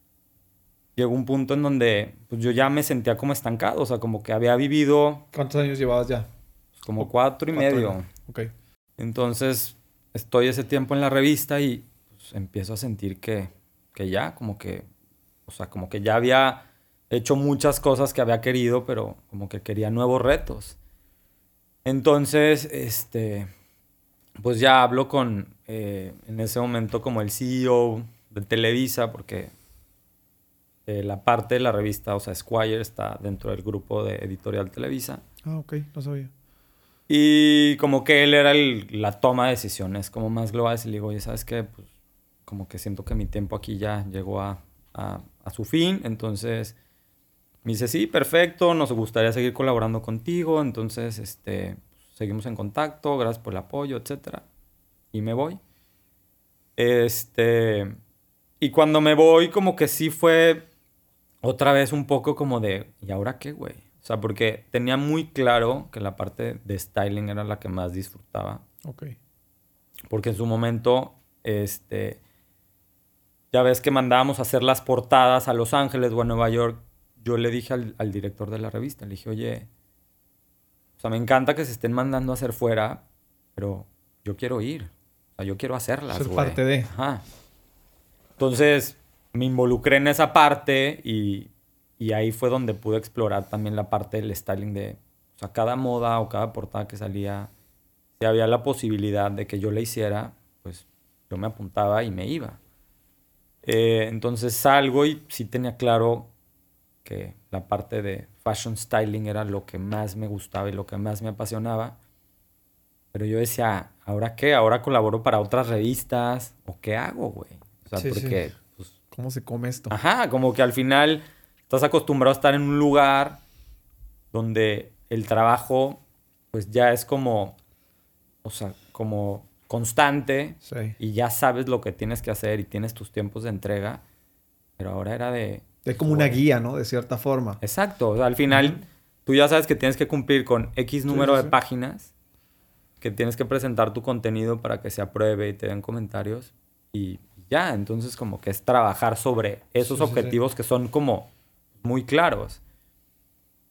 llegó un punto en donde pues, yo ya me sentía como estancado, o sea, como que había vivido ¿Cuántos años llevabas ya? pues, como cuatro y Cuatro medio. Ok. Entonces, estoy ese tiempo en la revista y pues, empiezo a sentir que, que ya, como que, o sea, como que ya había hecho muchas cosas que había querido, pero como que quería nuevos retos. Entonces, este, pues ya hablo con, eh, en ese momento, como el CEO de Televisa, porque eh, la parte de la revista, o sea, Squire, está dentro del grupo de editorial Televisa. Ah, ok. No sabía. Y como que él era el- la toma de decisiones como más globales. Y le digo, oye, ¿sabes qué? Pues como que siento que mi tiempo aquí ya llegó a, a- a su fin. Entonces me dice, sí, perfecto, nos gustaría seguir colaborando contigo. Entonces, este, seguimos en contacto, gracias por el apoyo, etcétera. Y me voy. Este, y cuando me voy, como que sí fue otra vez un poco como de, ¿y ahora qué, güey? O sea, porque tenía muy claro que la parte de styling era la que más disfrutaba. Ok. Porque en su momento, este, ya ves que mandábamos a hacer las portadas a Los Ángeles o a Nueva York. Yo le dije al, al director de la revista, le dije, oye, o sea, me encanta que se estén mandando a hacer fuera, pero yo quiero ir. O sea, yo quiero hacerlas, Ser güey. parte de. Ajá. Entonces, me involucré en esa parte y, y ahí fue donde pude explorar también la parte del styling de, o sea, cada moda o cada portada que salía, si había la posibilidad de que yo la hiciera, pues yo me apuntaba y me iba. Eh, entonces salgo y sí tenía claro que la parte de fashion styling era lo que más me gustaba y lo que más me apasionaba. Pero yo decía, ¿ahora qué? ¿Ahora colaboro para otras revistas? ¿O qué hago, güey? O sea, Sí, sí. porque, pues, ¿Cómo se come esto? Ajá, como que al final estás acostumbrado a estar en un lugar donde el trabajo, pues ya es como, o sea, como constante Sí. y ya sabes lo que tienes que hacer y tienes tus tiempos de entrega. Pero ahora era de. Es como una guía, ¿no? De cierta forma. Exacto. O sea, al final, tú ya sabes que tienes que cumplir con X número sí, de sí. páginas, que tienes que presentar tu contenido para que se apruebe y te den comentarios. Y ya, entonces como que es trabajar sobre esos objetivos que son como muy claros.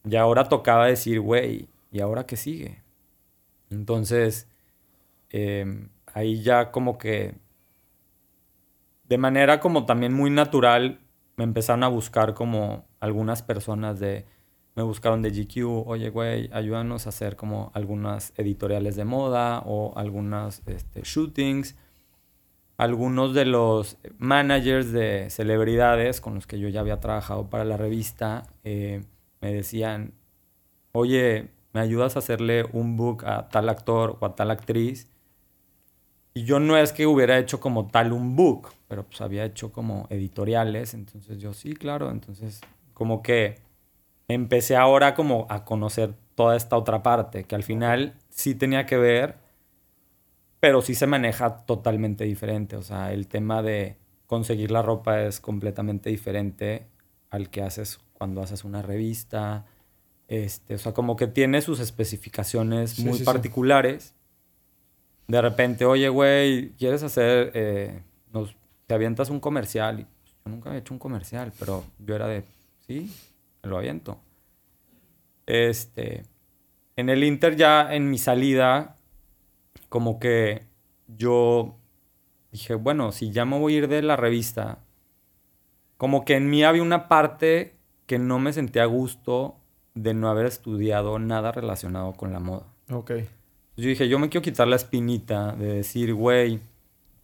Y ahora tocaba decir, güey, ¿y ahora qué sigue? Entonces, eh, ahí ya como que de manera como también muy natural me empezaron a buscar como algunas personas de me buscaron de GQ, oye güey, ayúdanos a hacer como algunas editoriales de moda o algunas este, shootings. Algunos de los managers de celebridades con los que yo ya había trabajado para la revista eh, me decían, oye, ¿me ayudas a hacerle un book a tal actor o a tal actriz? Y yo no es que hubiera hecho como tal un book, pero pues había hecho como editoriales, entonces yo sí, claro, entonces como que empecé ahora como a conocer toda esta otra parte, que al final sí tenía que ver, pero sí se maneja totalmente diferente, o sea, el tema de conseguir la ropa es completamente diferente al que haces cuando haces una revista, este, o sea, como que tiene sus especificaciones Sí, muy sí, sí. De repente, oye, güey, ¿quieres hacer, eh, nos, te avientas un comercial? Y pues, yo nunca había hecho un comercial, pero yo era de, sí, me lo aviento. Este, en el Inter ya en mi salida, como que yo dije, bueno, si ya me voy a ir de la revista, como que en mí había una parte que no me sentía a gusto de no haber estudiado nada relacionado con la moda. Ok. Yo dije, yo me quiero quitar la espinita de decir, güey,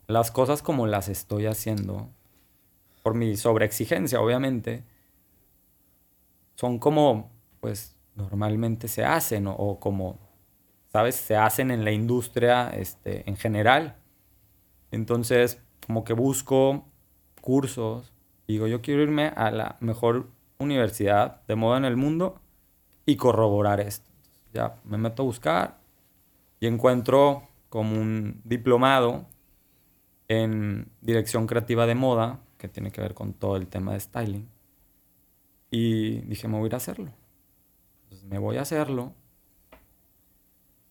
las cosas como las estoy haciendo, por mi sobreexigencia, obviamente, son como, pues, normalmente se hacen, o, como, ¿sabes? Se hacen en la industria este, en general. Entonces, como que busco cursos, digo, yo quiero irme a la mejor universidad de moda en el mundo y corroborar esto. Ya me meto a buscar, y encuentro como un diplomado en dirección creativa de moda, que tiene que ver con todo el tema de styling. Y dije, me voy a ir a hacerlo. Entonces me voy a hacerlo.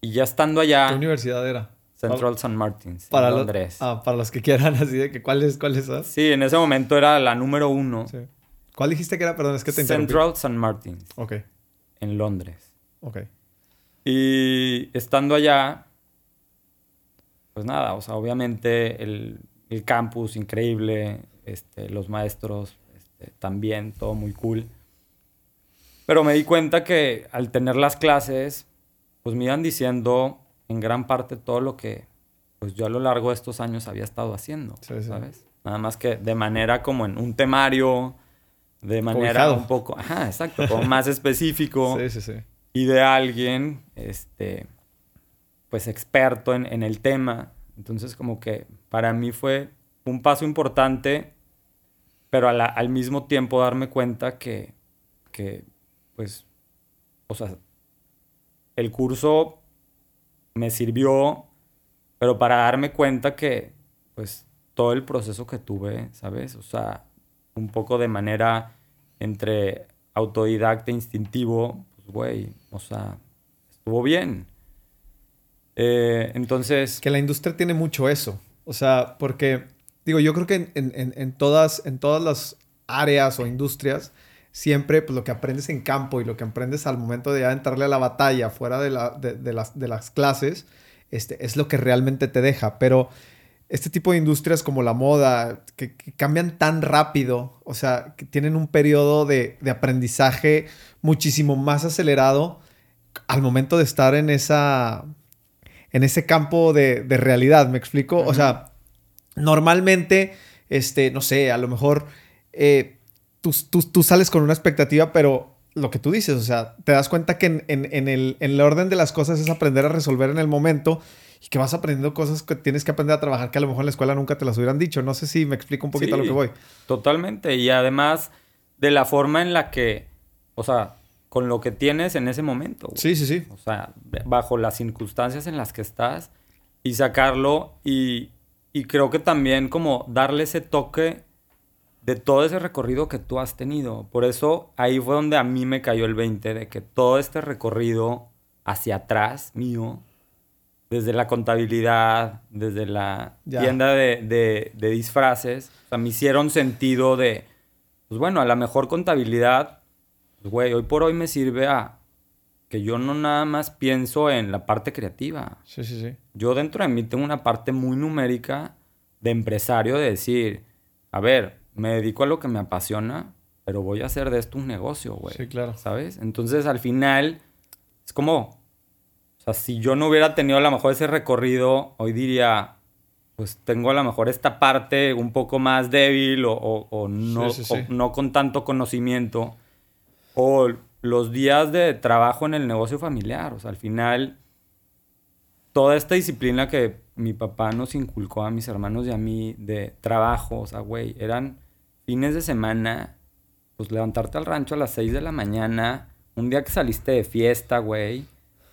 Y ya estando ¿Qué allá, universidad era? Central St. Martins, Para, en lo- Londres. ah, para los que quieran, así de que ¿cuál es, cuál es? Sí, en ese momento era la número uno. Sí. ¿Cuál dijiste que era? Perdón, es que te. Central St. Martins, Ok, en Londres. ok. Y estando allá, pues nada, o sea, obviamente el, el campus increíble, este, los maestros este, también, todo muy cool. Pero me di cuenta que al tener las clases, pues me iban diciendo en gran parte todo lo que pues yo a lo largo de estos años había estado haciendo, Sí, sí. ¿sabes? Nada más que de manera como en un temario, de manera Cobijado. un poco, ajá, exacto, como más específico Sí, sí, sí. Y de alguien, este, pues experto en, en el tema. Entonces como que para mí fue un paso importante, pero al mismo tiempo darme cuenta que, que, pues, o sea, el curso me sirvió, pero para darme cuenta que, pues, todo el proceso que tuve, ¿sabes? O sea, un poco de manera entre autodidacta e instintivo, pues, güey, o sea, estuvo bien. Eh, entonces... Que la industria tiene mucho eso. O sea, porque, digo, yo creo que en, todas, en todas las áreas o industrias, siempre pues, lo que aprendes en campo y lo que aprendes al momento de entrarle a la batalla fuera de, la, de, las, de las clases, este, es lo que realmente te deja. Pero este tipo de industrias como la moda, que, cambian tan rápido, o sea, que tienen un periodo de, aprendizaje muchísimo más acelerado al momento de estar en esa en ese campo de, realidad, ¿me explico? O sea, normalmente, este, no sé, a lo mejor eh, tú, sales con una expectativa, pero lo que tú dices, o sea, te das cuenta que en, en, el, en el orden de las cosas es aprender a resolver en el momento y que vas aprendiendo cosas que tienes que aprender a trabajar que a lo mejor en la escuela nunca te las hubieran dicho. No sé si me explico un poquito a lo que voy. Totalmente. Y además de la forma en la que, o sea, con lo que tienes en ese momento. Sí, sí, sí. O sea, bajo las circunstancias en las que estás y sacarlo y, y creo que también como darle ese toque de todo ese recorrido que tú has tenido. Por eso ahí fue donde a mí me cayó el 20 de que todo este recorrido hacia atrás mío desde la contabilidad, desde la tienda de, disfraces, o sea, me hicieron sentido de, pues bueno, a la mejor contabilidad, pues güey, hoy por hoy me sirve a que yo no nada más pienso en la parte creativa. Sí, sí, sí. Yo dentro de mí tengo una parte muy numérica de empresario de decir, a ver, me dedico a lo que me apasiona, pero voy a hacer de esto un negocio, güey. Sí, claro. ¿Sabes? Entonces, al final, es como, o sea, si yo no hubiera tenido a lo mejor ese recorrido, hoy diría, pues tengo a lo mejor esta parte un poco más débil o, no, no con tanto conocimiento. O los días de trabajo en el negocio familiar. O sea, al final, toda esta disciplina que mi papá nos inculcó a mis hermanos y a mí de trabajo, o sea, güey, eran fines de semana, pues levantarte al rancho a las 6 de la mañana, un día que saliste de fiesta, güey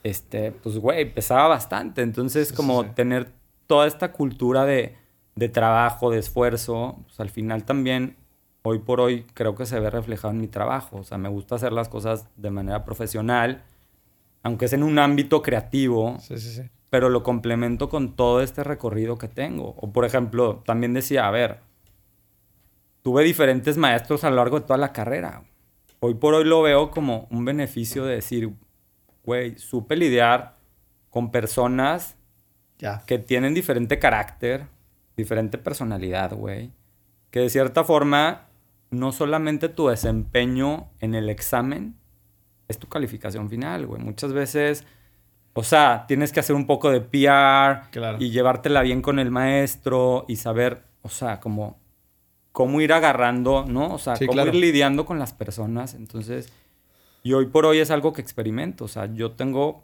este, pues, güey, pesaba bastante. Entonces, como tener toda esta cultura de, de, trabajo, de esfuerzo, pues al final también, hoy por hoy, creo que se ve reflejado en mi trabajo. O sea, me gusta hacer las cosas de manera profesional, aunque es en un ámbito creativo. Sí, sí, sí. Pero lo complemento con todo este recorrido que tengo. O, por ejemplo, también decía, a ver, tuve diferentes maestros a lo largo de toda la carrera. Hoy por hoy lo veo como un beneficio de decir, güey, supe lidiar con personas que tienen diferente carácter, diferente personalidad, güey. Que de cierta forma, no solamente tu desempeño en el examen es tu calificación final, güey. Muchas veces, o sea, tienes que hacer un poco de PR y llevártela bien con el maestro y saber, o sea, como cómo ir agarrando, ¿no? O sea, cómo ir lidiando con las personas. Entonces, y hoy por hoy es algo que experimento. O sea, yo tengo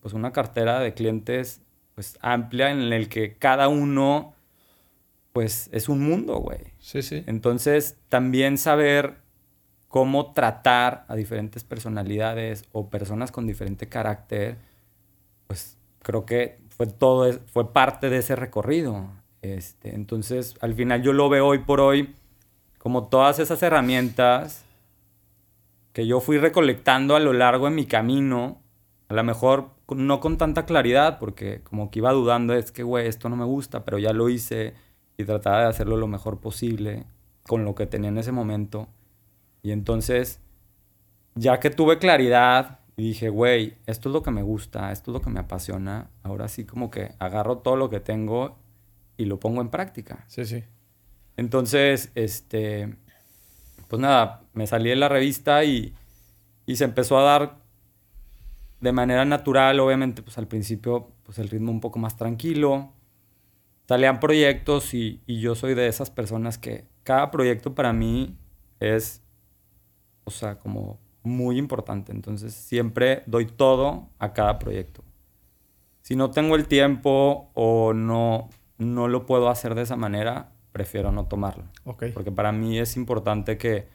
pues una cartera de clientes pues amplia en el que cada uno pues es un mundo, güey. Sí, sí. Entonces, también saber cómo tratar a diferentes personalidades o personas con diferente carácter, pues creo que fue todo, fue parte de ese recorrido. Este, entonces, al final yo lo veo hoy por hoy como todas esas herramientas que yo fui recolectando a lo largo de mi camino, a lo mejor no con tanta claridad, porque como que iba dudando, es que, güey, esto no me gusta, pero ya lo hice y trataba de hacerlo lo mejor posible con lo que tenía en ese momento. Y entonces, ya que tuve claridad y dije, güey, esto es lo que me gusta, esto es lo que me apasiona, ahora sí como que agarro todo lo que tengo y lo pongo en práctica. Sí, sí. Entonces, este, pues nada, me salí de la revista y, se empezó a dar de manera natural, obviamente, pues al principio, pues el ritmo un poco más tranquilo. Salían proyectos y, yo soy de esas personas que cada proyecto para mí es, o sea, como muy importante. Entonces siempre doy todo a cada proyecto. Si no tengo el tiempo o no, no lo puedo hacer de esa manera, prefiero no tomarlo. Porque para mí es importante que,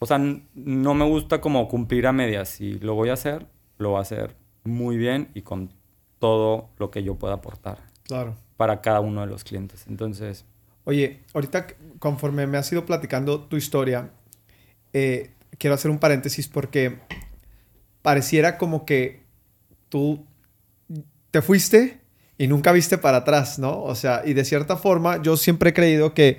o sea, no me gusta como cumplir a medias. Si lo voy a hacer, lo voy a hacer muy bien y con todo lo que yo pueda aportar. Claro. Para cada uno de los clientes. Entonces... Oye, ahorita conforme me has ido platicando tu historia, eh, quiero hacer un paréntesis porque pareciera como que tú te fuiste y nunca viste para atrás, ¿no? O sea, y de cierta forma yo siempre he creído que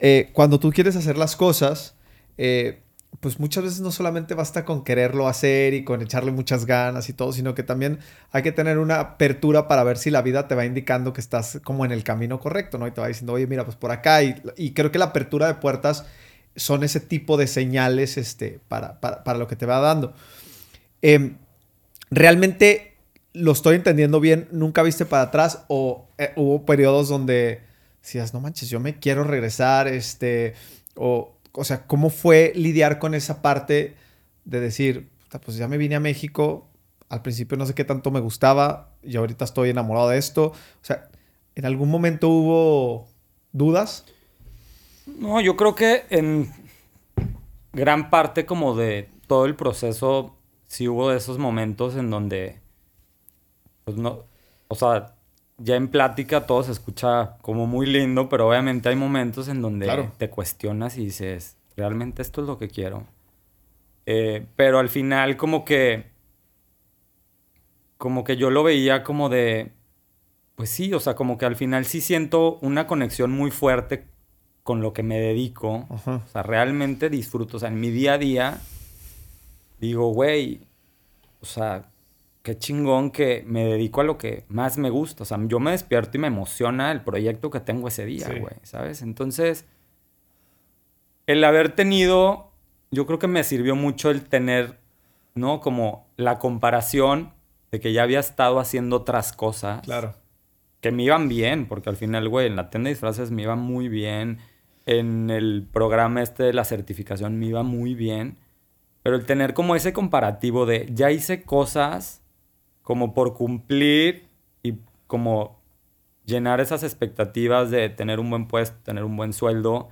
eh, cuando tú quieres hacer las cosas, eh, pues muchas veces no solamente basta con quererlo hacer y con echarle muchas ganas y todo, sino que también hay que tener una apertura para ver si la vida te va indicando que estás como en el camino correcto, ¿no? Y te va diciendo, oye, mira, pues por acá. Y, creo que la apertura de puertas son ese tipo de señales este, para, para, lo que te va dando. Em, realmente lo estoy entendiendo bien, nunca viste para atrás o eh, hubo periodos donde decías, no manches, yo me quiero regresar, este, o, o sea, ¿cómo fue lidiar con esa parte de decir, pues ya me vine a México, al principio no sé qué tanto me gustaba y ahorita estoy enamorado de esto? O sea, ¿en algún momento hubo dudas? No, yo creo que en gran parte como de todo el proceso sí hubo esos momentos en donde, pues no, o sea, ya en plática todo se escucha como muy lindo, pero obviamente hay momentos en donde te cuestionas y dices, realmente esto es lo que quiero. Eh, pero al final como que, como que yo lo veía como de, pues sí, o sea, como que al final sí siento una conexión muy fuerte con lo que me dedico. O sea, realmente disfruto. O sea, en mi día a día digo, güey, o sea, qué chingón que me dedico a lo que más me gusta. O sea, yo me despierto y me emociona el proyecto que tengo ese día, güey, ¿sabes? Entonces, el haber tenido, yo creo que me sirvió mucho el tener, ¿no? Como la comparación de que ya había estado haciendo otras cosas. Claro. Que me iban bien, porque al final, güey, en la tienda de disfraces me iba muy bien en el programa este de la certificación me iba muy bien. Pero el tener como ese comparativo de ya hice cosas como por cumplir y como llenar esas expectativas de tener un buen puesto, tener un buen sueldo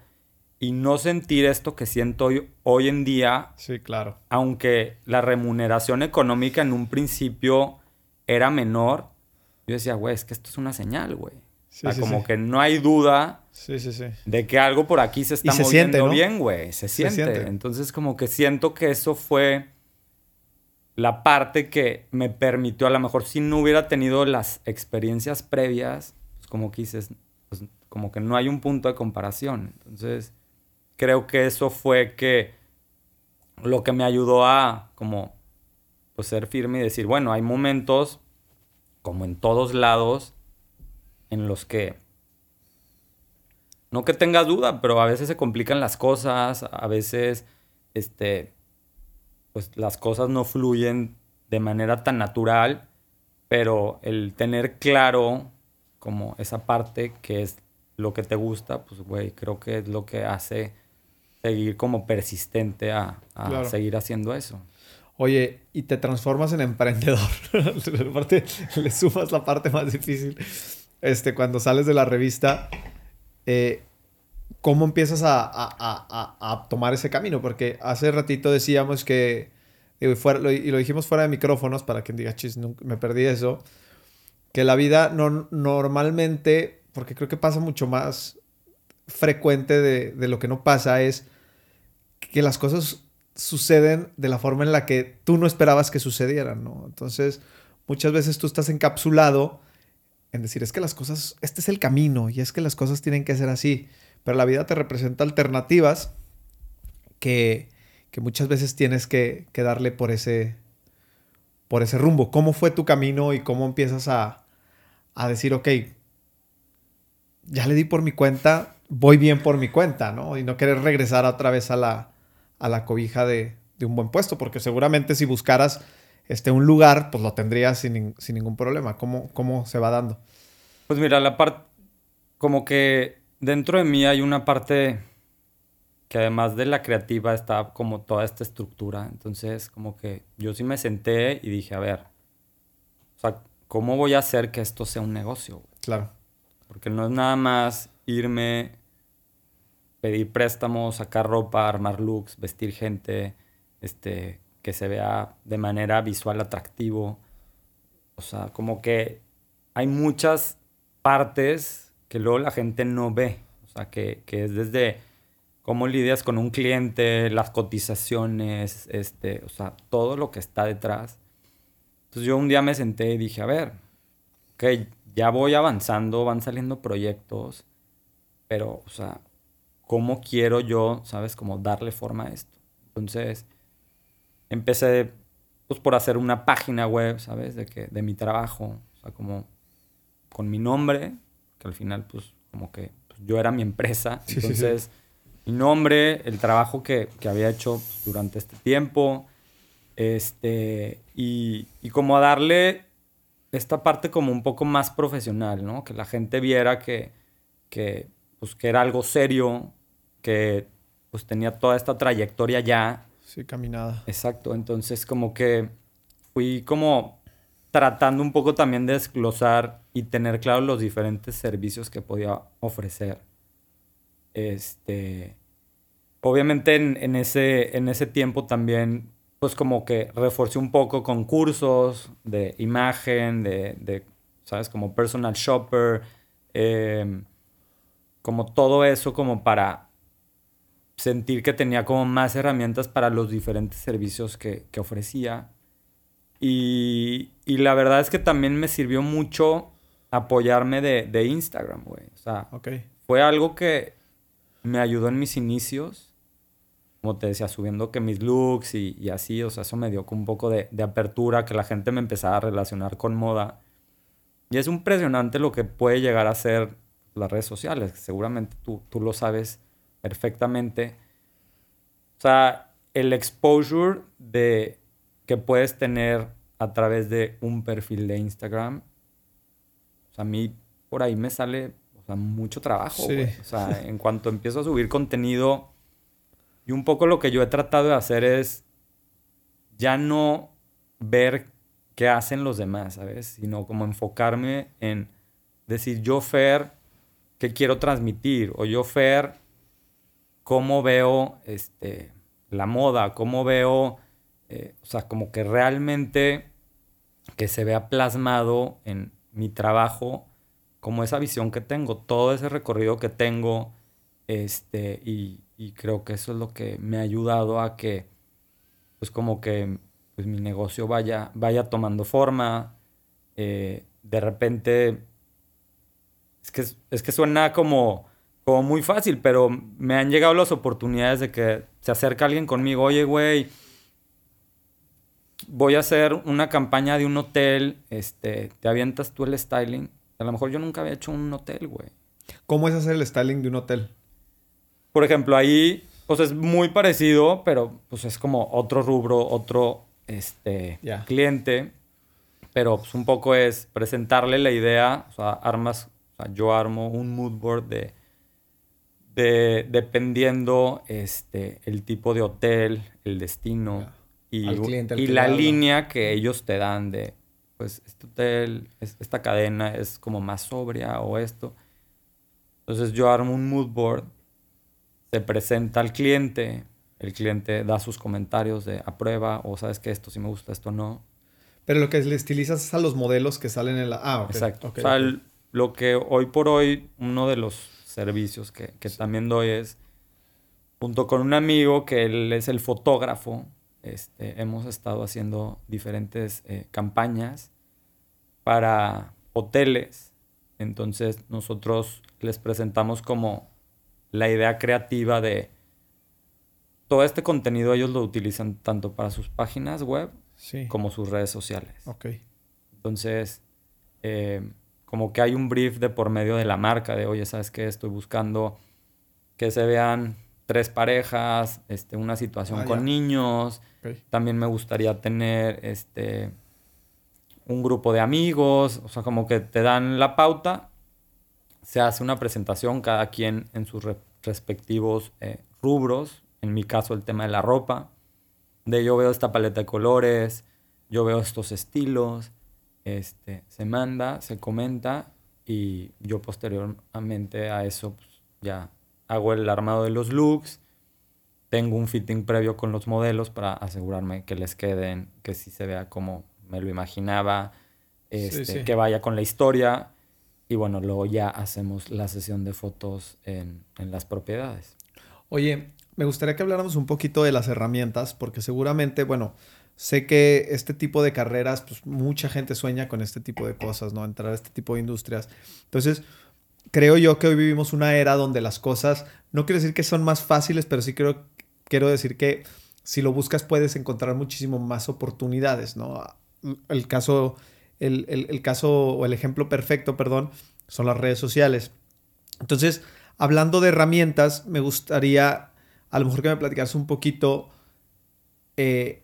y no sentir esto que siento hoy, hoy en día. Sí, claro. Aunque la remuneración económica en un principio era menor, yo decía, güey, es que esto es una señal, güey como que no hay duda de que algo por aquí se está moviendo bien, güey. Se, siente. Entonces, como que siento que eso fue la parte que me permitió, a lo mejor si no hubiera tenido las experiencias previas, pues como que dices, pues como que no hay un punto de comparación. Entonces, creo que eso fue que lo que me ayudó a como pues ser firme y decir, bueno, hay momentos como en todos lados en los que, no que tengas duda, pero a veces se complican las cosas, a veces, este, pues las cosas no fluyen de manera tan natural, pero el tener claro como esa parte que es lo que te gusta, pues, güey, creo que es lo que hace seguir como persistente a, seguir haciendo eso. Oye, y te transformas en emprendedor. le sumas la parte más difícil este, cuando sales de la revista, eh, ¿cómo empiezas a, tomar ese camino? Porque hace ratito decíamos que, fuera, lo, y lo dijimos fuera de micrófonos, para quien diga, chis, me perdí eso, que la vida no, normalmente, porque creo que pasa mucho más frecuente de, de lo que no pasa, es que las cosas suceden de la forma en la que tú no esperabas que sucedieran, ¿no? Entonces, muchas veces tú estás encapsulado en decir, es que las cosas, este es el camino y es que las cosas tienen que ser así, pero la vida te representa alternativas que, muchas veces tienes que, darle por ese, por ese rumbo. ¿Cómo fue tu camino y cómo empiezas a, a decir, ok, ya le di por mi cuenta, voy bien por mi cuenta, ¿no? Y no querer regresar otra vez a la, a la cobija de, de un buen puesto, porque seguramente si buscaras este, un lugar, pues lo tendría sin, ningún problema. ¿Cómo, ¿Cómo se va dando? Pues mira, la parte, como que dentro de mí hay una parte que además de la creativa está como toda esta estructura. Entonces, como que yo sí me senté y dije, a ver, o sea, ¿cómo voy a hacer que esto sea un negocio? Claro. Porque no es nada más irme, pedir préstamos, sacar ropa, armar looks, vestir gente, este, que se vea de manera visual atractivo. O sea, como que hay muchas partes que luego la gente no ve. O sea, que, es desde cómo lidias con un cliente, las cotizaciones, este, o sea, todo lo que está detrás. Entonces yo un día me senté y dije, a ver, ok, ya voy avanzando, van saliendo proyectos, pero, o sea, ¿cómo quiero yo, sabes, como darle forma a esto? Entonces, empecé, pues, por hacer una página web, ¿sabes? De, que, de mi trabajo, o sea, como con mi nombre, que al final, pues, como que pues, yo era mi empresa. Entonces, mi nombre, el trabajo que, que había hecho pues, durante este tiempo, este, y, y como a darle esta parte como un poco más profesional, ¿no? Que la gente viera que, que, pues, que era algo serio, que pues tenía toda esta trayectoria ya. Sí, caminada. Exacto, entonces como que fui como tratando un poco también de desglosar y tener claro los diferentes servicios que podía ofrecer. Este, obviamente en, en ese, en ese tiempo también pues como que reforcé un poco con cursos de imagen, de, de ¿sabes? Como personal shopper, em, como todo eso como para sentir que tenía como más herramientas para los diferentes servicios que, que ofrecía. Y, y, la verdad es que también me sirvió mucho apoyarme de, de Instagram, güey. O sea, okay. fue algo que me ayudó en mis inicios como te decía, subiendo que mis looks y, y así, o sea, eso me dio un poco de, de, apertura, que la gente me empezara a relacionar con moda. Y es impresionante lo que puede llegar a ser las redes sociales, seguramente tú, tú lo sabes perfectamente. O sea, el exposure de, que puedes tener a través de un perfil de Instagram, sea, a mí por ahí me sale o sea, mucho trabajo. Sí. O sea, en cuanto empiezo a subir contenido y un poco lo que yo he tratado de hacer es ya no ver qué hacen los demás, ¿sabes? Sino como enfocarme en decir, yo, Fer, qué quiero transmitir, o yo, Fer, cómo veo este, la moda, cómo veo, eh, o sea, como que realmente que se vea plasmado en mi trabajo, como esa visión que tengo, todo ese recorrido que tengo, este, y, creo que eso es lo que me ha ayudado a que, pues como que pues, mi negocio vaya, vaya tomando forma. Eh, de repente, es que, es que suena como, como muy fácil, pero me han llegado las oportunidades de que se acerca alguien conmigo, oye, güey, voy a hacer una campaña de un hotel, este, te avientas tú el styling. A lo mejor yo nunca había hecho un hotel, güey. ¿Cómo es hacer el styling de un hotel? Por ejemplo, ahí pues es muy parecido, pero pues es como otro rubro, otro este, yeah. cliente. Pero pues un poco es presentarle la idea, o sea, armas, o sea, yo armo un mood board de, de dependiendo este, el tipo de hotel, el destino yeah. Y, cliente, y la línea que ellos te dan de, pues este hotel, esta cadena es como más sobria o esto. Entonces yo armo un mood board se presenta al cliente, el cliente da sus comentarios de aprueba o sabes que esto sí me gusta, esto no. Pero lo que le estilizas es a los modelos que salen en la... Ah, ok. Exacto. Okay, o sea, okay. el, lo que hoy por hoy, uno de los servicios que, que sí. también doy es, junto con un amigo que él es el fotógrafo, este, hemos estado haciendo diferentes eh, campañas para hoteles. Entonces nosotros les presentamos como la idea creativa de todo este contenido ellos lo utilizan tanto para sus páginas web sí. como sus redes sociales. Ok. Entonces, eh, como que hay un brief de por medio de la marca de, oye, ¿sabes qué? Estoy buscando que se vean tres parejas, este, una situación Ah, con ya. niños. También me gustaría tener este, un grupo de amigos. O sea, como que te dan la pauta se hace una presentación, cada quien en sus re respectivos eh, rubros. En mi caso, el tema de la ropa. De yo veo esta paleta de colores, yo veo estos estilos. Este, se manda, se comenta y yo posteriormente a eso pues, ya hago el armado de los looks. Tengo un fitting previo con los modelos para asegurarme que les queden, que sí se vea como me lo imaginaba, este, sí, sí. que vaya con la historia. Y bueno, luego ya hacemos la sesión de fotos en, en, las propiedades. Oye, me gustaría que habláramos un poquito de las herramientas, porque seguramente, bueno, sé que este tipo de carreras, pues mucha gente sueña con este tipo de cosas, ¿no? Entrar a este tipo de industrias. Entonces, creo yo que hoy vivimos una era donde las cosas, no quiero decir que son más fáciles, pero sí quiero, quiero decir que si lo buscas puedes encontrar muchísimo más oportunidades, ¿no? El caso, el, el caso o el ejemplo perfecto, perdón, son las redes sociales. Entonces, hablando de herramientas, me gustaría a lo mejor que me platicaras un poquito eh,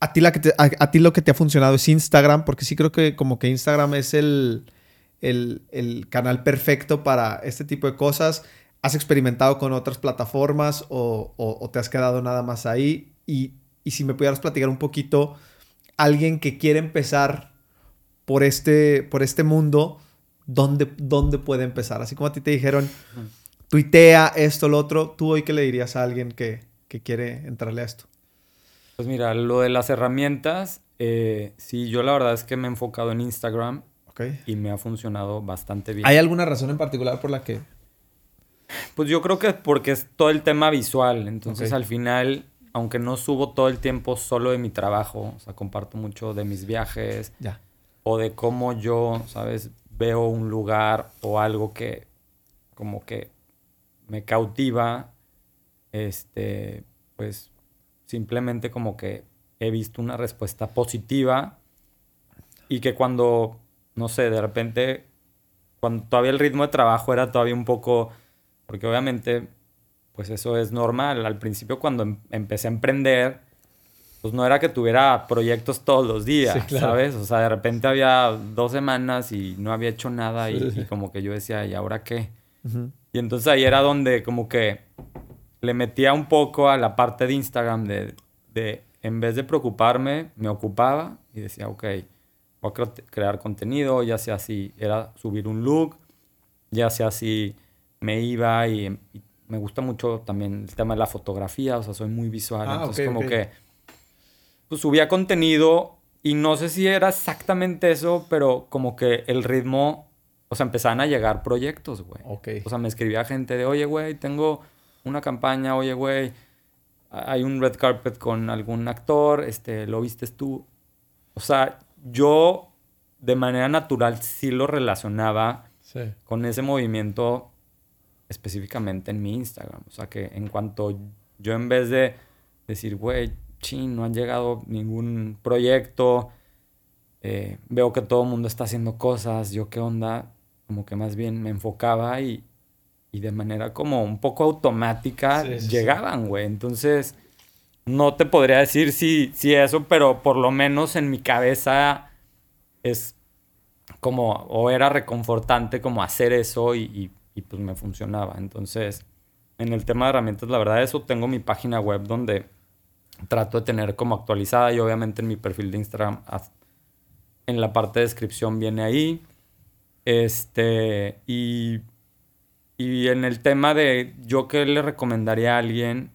a, ti a, ti lo que te ha funcionado es Instagram, porque sí creo que como que Instagram es el, el, canal perfecto para este tipo de cosas. ¿Has experimentado con otras plataformas o, te has quedado nada más ahí? Y, si me pudieras platicar un poquito, alguien que quiere empezar por este, por este mundo, ¿dónde, ¿dónde puede empezar? Así como a ti te dijeron, tuitea esto, lo otro, ¿tú hoy qué le dirías a alguien que, que quiere entrarle a esto? Pues mira, lo de las herramientas, eh, sí, yo la verdad es que me he enfocado en Instagram y me ha funcionado bastante bien. ¿Hay alguna razón en particular por la que...? Pues yo creo que porque es todo el tema visual, entonces al final, aunque no subo todo el tiempo solo de mi trabajo, o sea, comparto mucho de mis viajes ya. o de cómo yo, ¿sabes? Veo un lugar o algo que como que me cautiva, este, pues simplemente como que he visto una respuesta positiva y que cuando, no sé, de repente, cuando todavía el ritmo de trabajo era todavía un poco, porque obviamente, pues eso es normal. Al principio cuando em, empecé a emprender, pues no era que tuviera proyectos todos los días, ¿sabes? O sea, de repente había dos semanas y no había hecho nada y, como que yo decía, ¿y ahora qué? Y entonces ahí era donde como que le metía un poco a la parte de Instagram de, de en vez de preocuparme, me ocupaba y decía, ok, voy a crear contenido, ya sea si era subir un look, ya sea si me iba y, me gusta mucho también el tema de la fotografía, o sea, soy muy visual, ah, entonces como que pues, subía contenido y no sé si era exactamente eso, pero como que el ritmo, o sea, empezaban a llegar proyectos, güey. O sea, me escribía gente de, oye, güey, tengo una campaña, oye, güey, hay un red carpet con algún actor, este, lo vistes tú. O sea, yo de manera natural sí lo relacionaba con ese movimiento específicamente en mi Instagram. O sea, que en cuanto yo en vez de decir, güey, chin, no han llegado ningún proyecto, eh, veo que todo el mundo está haciendo cosas, yo qué onda, como que más bien me enfocaba y, y de manera como un poco automática llegaban, güey. Entonces, no te podría decir si, si eso, pero por lo menos en mi cabeza es como, o era reconfortante como hacer eso y, y, pues me funcionaba. Entonces, en el tema de herramientas, la verdad, eso tengo mi página web donde trato de tener como actualizada y obviamente en mi perfil de Instagram, en la parte de descripción viene ahí. Este, y y en el tema de yo qué le recomendaría a alguien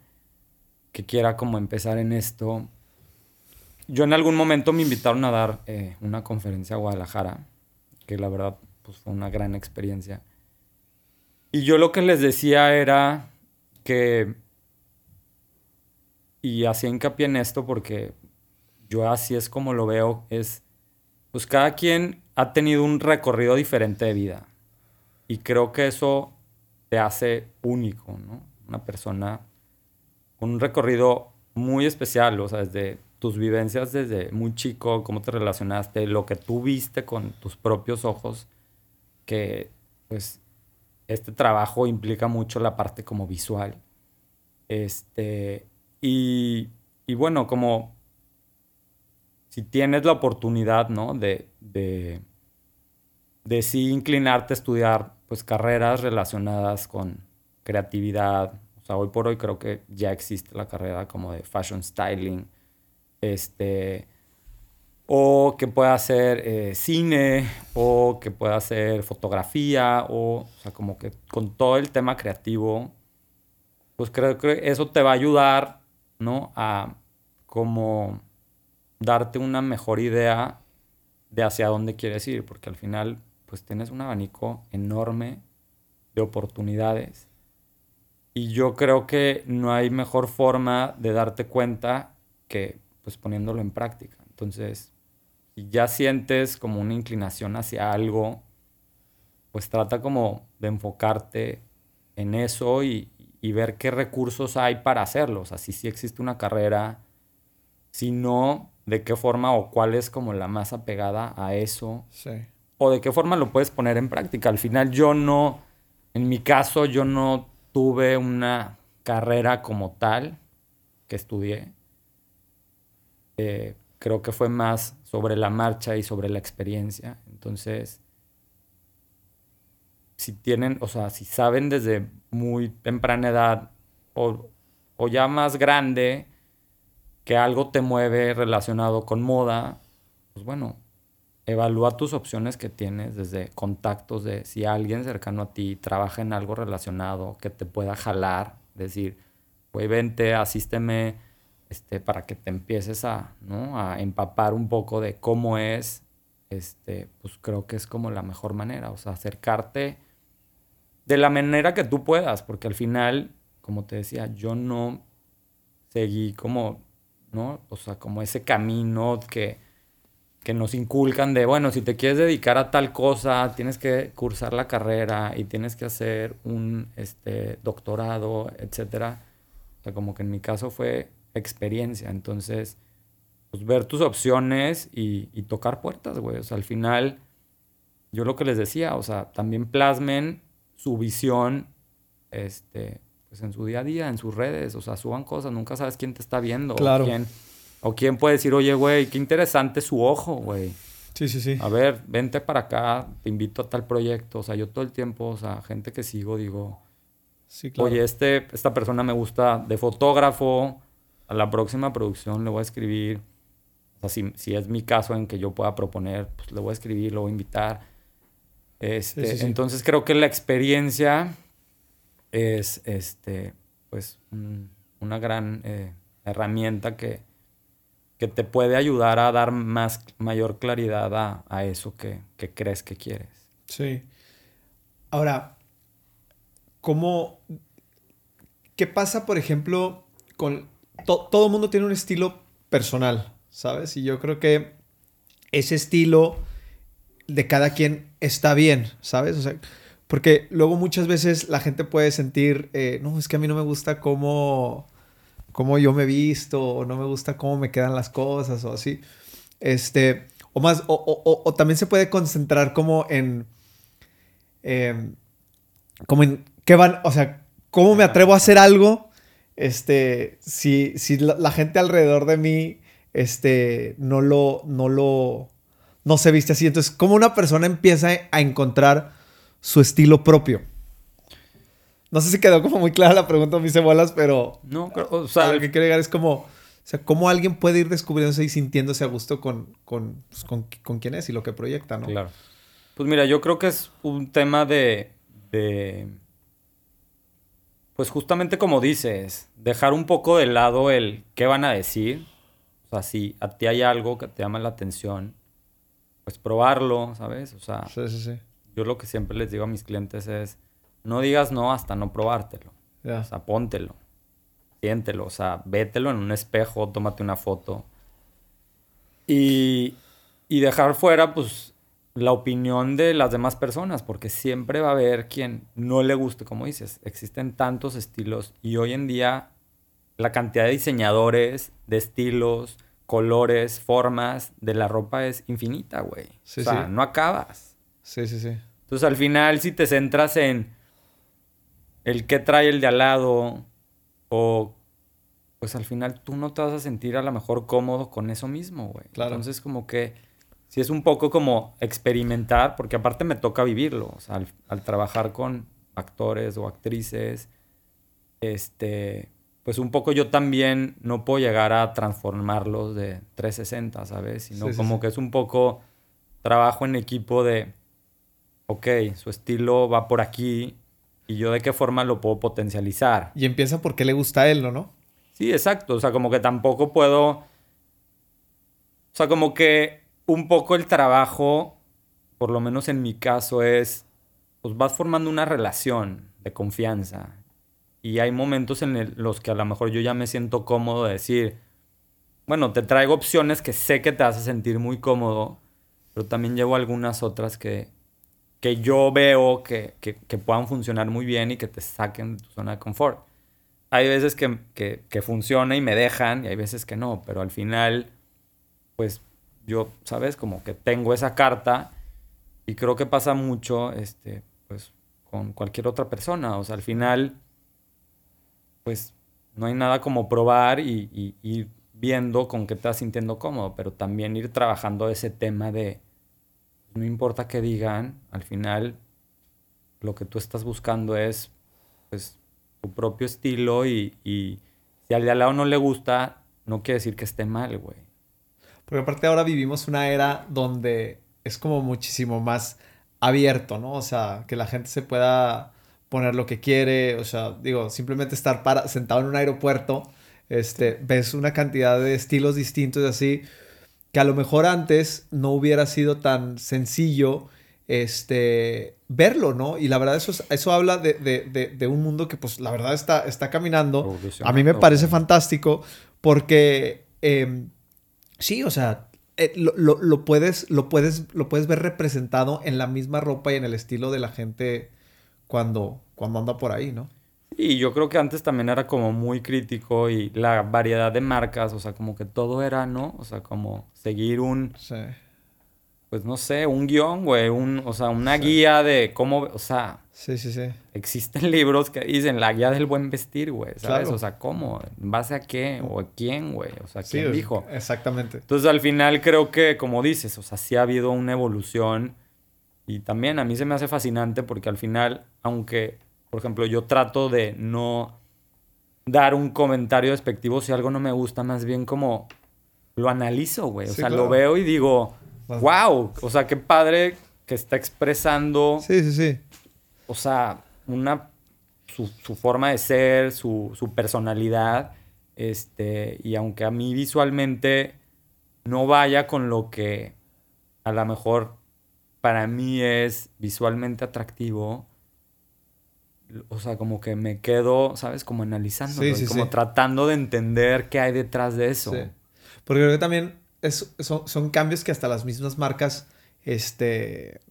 que quiera como empezar en esto, yo en algún momento me invitaron a dar eh, una conferencia a Guadalajara, que la verdad pues, fue una gran experiencia. Y yo lo que les decía era que, y hacía hincapié en esto porque yo así es como lo veo, es, pues cada quien ha tenido un recorrido diferente de vida. Y creo que eso te hace único, ¿no? Una persona con un recorrido muy especial, o sea, desde tus vivencias desde muy chico, cómo te relacionaste, lo que tú viste con tus propios ojos, que pues este trabajo implica mucho la parte como visual. Este, y, y bueno, como si tienes la oportunidad, ¿no? De, de, de sí inclinarte a estudiar pues carreras relacionadas con creatividad. O sea, hoy por hoy creo que ya existe la carrera como de fashion styling. Este, o que pueda hacer eh, cine, o que pueda hacer fotografía, o, o sea, como que con todo el tema creativo, pues creo que eso te va a ayudar, ¿no? A como darte una mejor idea de hacia dónde quieres ir, porque al final pues tienes un abanico enorme de oportunidades. Y yo creo que no hay mejor forma de darte cuenta que pues poniéndolo en práctica. Entonces, si ya sientes como una inclinación hacia algo, pues trata como de enfocarte en eso y, y ver qué recursos hay para hacerlo. O sea, si sí existe una carrera, si no, de qué forma o cuál es como la más apegada a eso. Sí. O de qué forma lo puedes poner en práctica. Al final yo no, en mi caso yo no tuve una carrera como tal que estudié. Eh, creo que fue más sobre la marcha y sobre la experiencia. Entonces, si tienen, o sea, si saben desde muy temprana edad o, o ya más grande que algo te mueve relacionado con moda, pues bueno, evalúa tus opciones que tienes desde contactos de si alguien cercano a ti trabaja en algo relacionado que te pueda jalar, decir, güey, vente, asísteme, este, para que te empieces a, ¿no? a empapar un poco de cómo es, este, pues creo que es como la mejor manera, o sea, acercarte de la manera que tú puedas, porque al final, como te decía, yo no seguí como, ¿no? O sea, como ese camino que, que nos inculcan de, bueno, si te quieres dedicar a tal cosa, tienes que cursar la carrera y tienes que hacer un este, doctorado, etcétera. O sea, como que en mi caso fue experiencia. Entonces, pues ver tus opciones y, y tocar puertas, güey. O sea, al final, yo lo que les decía, o sea, también plasmen su visión, este, pues en su día a día, en sus redes, o sea, suban cosas, nunca sabes quién te está viendo. Claro. O quién, o quién puede decir, oye, güey, qué interesante su ojo, güey. Sí, sí, sí. A ver, vente para acá, te invito a tal proyecto. O sea, yo todo el tiempo, o sea, gente que sigo, digo, Sí, claro. oye, este, esta persona me gusta de fotógrafo, a la próxima producción le voy a escribir. O sea, si, si es mi caso en que yo pueda proponer, pues le voy a escribir, lo voy a invitar. Este, Sí, sí, sí. Entonces creo que la experiencia es este, pues, un- una gran eh, herramienta que, que te puede ayudar a dar más, mayor claridad a, a eso que, que crees que quieres. Sí. Ahora, ¿cómo... ¿Qué pasa, por ejemplo, con... to- todo el mundo tiene un estilo personal, ¿sabes? Y yo creo que ese estilo de cada quien está bien, ¿sabes? O sea, porque luego muchas veces la gente puede sentir, eh, no, es que a mí no me gusta cómo, cómo yo me visto, o no me gusta cómo me quedan las cosas, o así. Este, o más, o, o- o- o también se puede concentrar como en, em, como en, ¿qué van? O sea, ¿cómo me atrevo a hacer algo? Este, si, si la, la gente alrededor de mí, este, no lo, no lo, no se viste así. Entonces, ¿cómo una persona empieza a encontrar su estilo propio? No sé si quedó como muy clara la pregunta, mis bolas, pero No, creo- o sea, lo que quiero llegar es como, o sea, cómo alguien puede ir descubriéndose y sintiéndose a gusto con, con, pues, con, con quién es y lo que proyecta, ¿no? Claro. Pues mira, yo creo que es un tema de, de, pues justamente como dices, dejar un poco de lado el qué van a decir. O sea, si a ti hay algo que te llama la atención, pues probarlo, ¿sabes? O sea, Sí, sí, sí. yo lo que siempre les digo a mis clientes es, no digas no hasta no probártelo. O sea, póntelo, siéntelo, o sea, vételo en un espejo, tómate una foto. Y, y dejar fuera, pues, la opinión de las demás personas, porque siempre va a haber quien no le guste, como dices. Existen tantos estilos y hoy en día la cantidad de diseñadores, de estilos, colores, formas de la ropa es infinita, güey. Sí, o sea, sí. no acabas. Sí, sí, sí. Entonces al final si te centras en el que trae el de al lado o pues al final tú no te vas a sentir a lo mejor cómodo con eso mismo, güey. Claro. Entonces como que si es un poco como experimentar, porque aparte me toca vivirlo, o sea, al, al trabajar con actores o actrices, este, pues un poco yo también no puedo llegar a transformarlos de 360, ¿sabes? Sino Sí, sí, como sí. que es un poco trabajo en equipo de, ok, su estilo va por aquí y yo de qué forma lo puedo potencializar. Y empieza porque le gusta a él, ¿no? ¿no? Sí, exacto. O sea, como que tampoco puedo. O sea, como que un poco el trabajo, por lo menos en mi caso, es. Pues vas formando una relación de confianza. Y hay momentos en los que a lo mejor yo ya me siento cómodo de decir. bueno, te traigo opciones que sé que te hace sentir muy cómodo, pero también llevo algunas otras que, que yo veo que, que, puedan funcionar muy bien y que te saquen de tu zona de confort. Hay veces que, que, funciona y me dejan y hay veces que no, pero al final, pues yo, ¿sabes? Como que tengo esa carta y creo que pasa mucho, este, pues, con cualquier otra persona. O sea, al final, pues, no hay nada como probar y, y viendo con qué te estás sintiendo cómodo, pero también ir trabajando ese tema de no importa qué digan, al final lo que tú estás buscando es pues tu propio estilo y, si al de al lado no le gusta, no quiere decir que esté mal, güey. Porque aparte ahora vivimos una era donde es como muchísimo más abierto, ¿no? O sea, que la gente se pueda poner lo que quiere, o sea, digo, simplemente estar para, sentado en un aeropuerto, este, ves una cantidad de estilos distintos y así, que a lo mejor antes no hubiera sido tan sencillo este, verlo, ¿no? Y la verdad eso, eso habla de, un mundo que pues la verdad está, está caminando. A mí me parece fantástico porque em, sí, o sea, eh, lo, puedes, lo, puedes, lo puedes ver representado en la misma ropa y en el estilo de la gente cuando, cuando anda por ahí, ¿no? Y yo creo que antes también era como muy crítico y la variedad de marcas, o sea, como que todo era, ¿no? O sea, como seguir un... Sí. Pues no sé, un guion, güey, un, o sea, una guía de cómo, o sea... Sí, sí, sí. Existen libros que dicen la guía del buen vestir, güey, ¿sabes? O sea, ¿cómo? ¿En base a qué? ¿O a quién, güey? O sea, ¿quién dijo? Exactamente. Entonces, al final creo que, como dices, o sea, sí ha habido una evolución y también a mí se me hace fascinante porque al final, aunque por ejemplo, yo trato de no dar un comentario despectivo si algo no me gusta, más bien como lo analizo, güey. O sea, lo veo y digo, wow, o sea, qué padre que está expresando. Sí, sí, sí. O sea, una su, forma de ser, su, su, personalidad. Este, y aunque a mí visualmente no vaya con lo que a lo mejor para mí es visualmente atractivo, o sea, como que me quedo, ¿sabes? Como analizando, como tratando de entender qué hay detrás de eso. Porque creo que también es, son, cambios que hasta las mismas marcas este,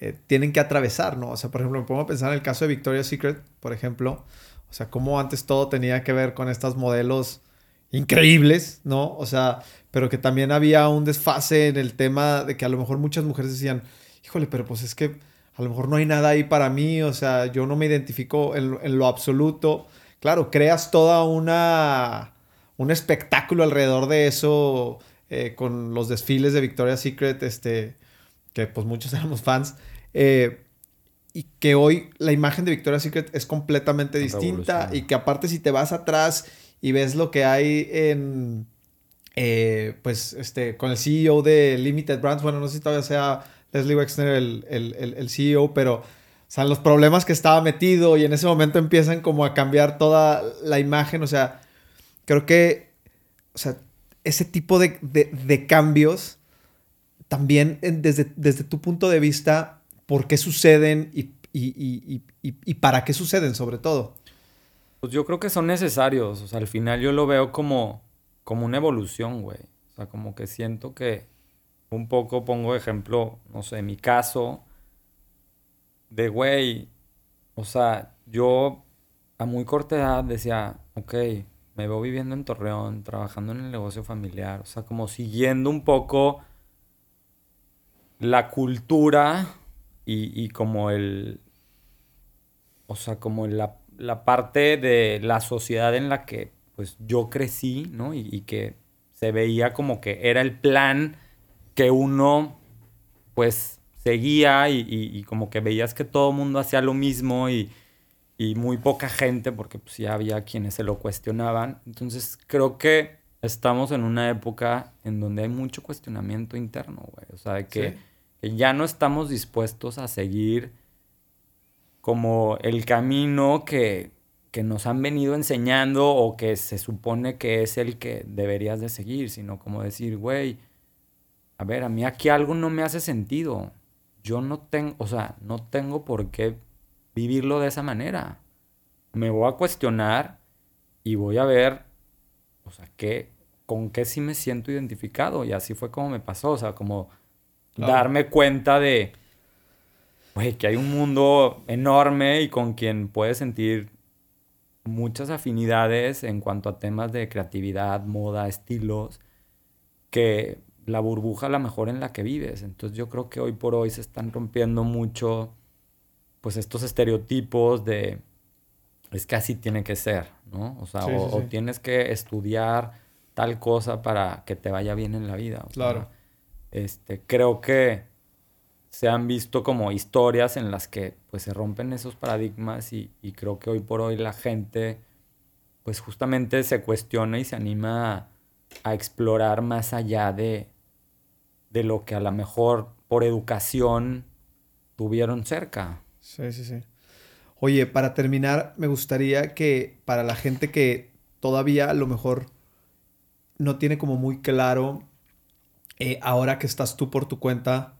eh, tienen que atravesar, ¿no? O sea, por ejemplo, me pongo a pensar en el caso de Victoria's Secret, por ejemplo. O sea, cómo antes todo tenía que ver con estos modelos increíbles, ¿no? O sea, pero que también había un desfase en el tema de que a lo mejor muchas mujeres decían, híjole, pero pues es que a lo mejor no hay nada ahí para mí, o sea, yo no me identifico en, lo absoluto. Claro, creas toda una un espectáculo alrededor de eso eh, con los desfiles de Victoria's Secret, este, que pues muchos éramos fans. Eh, y que hoy la imagen de Victoria's Secret es completamente distinta y que aparte si te vas atrás y ves lo que hay en, eh, pues, este, con el CEO de Limited Brands, bueno, no sé si todavía sea Leslie Wexner, el, el, CEO, pero, o sea, los problemas que estaba metido y en ese momento empiezan como a cambiar toda la imagen, o sea, creo que, o sea, ese tipo de, cambios, también desde, desde tu punto de vista, ¿por qué suceden y, y, para qué suceden sobre todo? Pues yo creo que son necesarios, o sea, al final yo lo veo como, como una evolución, güey. O sea, como que siento que un poco pongo ejemplo, no sé, mi caso, de güey, o sea, yo a muy corta edad decía, ok, me veo viviendo en Torreón, trabajando en el negocio familiar, o sea, como siguiendo un poco la cultura y, como el, o sea, como la, la, parte de la sociedad en la que pues yo crecí, ¿no? Y, y que se veía como que era el plan que uno pues seguía y, como que veías que todo el mundo hacía lo mismo y, muy poca gente, porque pues ya había quienes se lo cuestionaban. Entonces creo que estamos en una época en donde hay mucho cuestionamiento interno, güey. O sea, que, que ya no estamos dispuestos a seguir como el camino que, que nos han venido enseñando o que se supone que es el que deberías de seguir, sino como decir, güey, a ver, a mí aquí algo no me hace sentido. Yo no tengo, o sea, no tengo por qué vivirlo de esa manera. Me voy a cuestionar y voy a ver, o sea, qué, con qué sí me siento identificado. Y así fue como me pasó. O sea, como darme cuenta de, güey, que hay un mundo enorme y con quien puedes sentir muchas afinidades en cuanto a temas de creatividad, moda, estilos, que la burbuja la mejor en la que vives. Entonces yo creo que hoy por hoy se están rompiendo mucho pues estos estereotipos de es que así tiene que ser, ¿no? O sea, o, tienes que estudiar tal cosa para que te vaya bien en la vida. claro. este, creo que se han visto como historias en las que pues se rompen esos paradigmas y, y creo que hoy por hoy la gente pues justamente se cuestiona y se anima a, a explorar más allá de, de lo que a lo mejor por educación tuvieron cerca. Sí, sí, sí. Oye, para terminar, me gustaría que para la gente que todavía a lo mejor no tiene como muy claro, eh, ahora que estás tú por tu cuenta,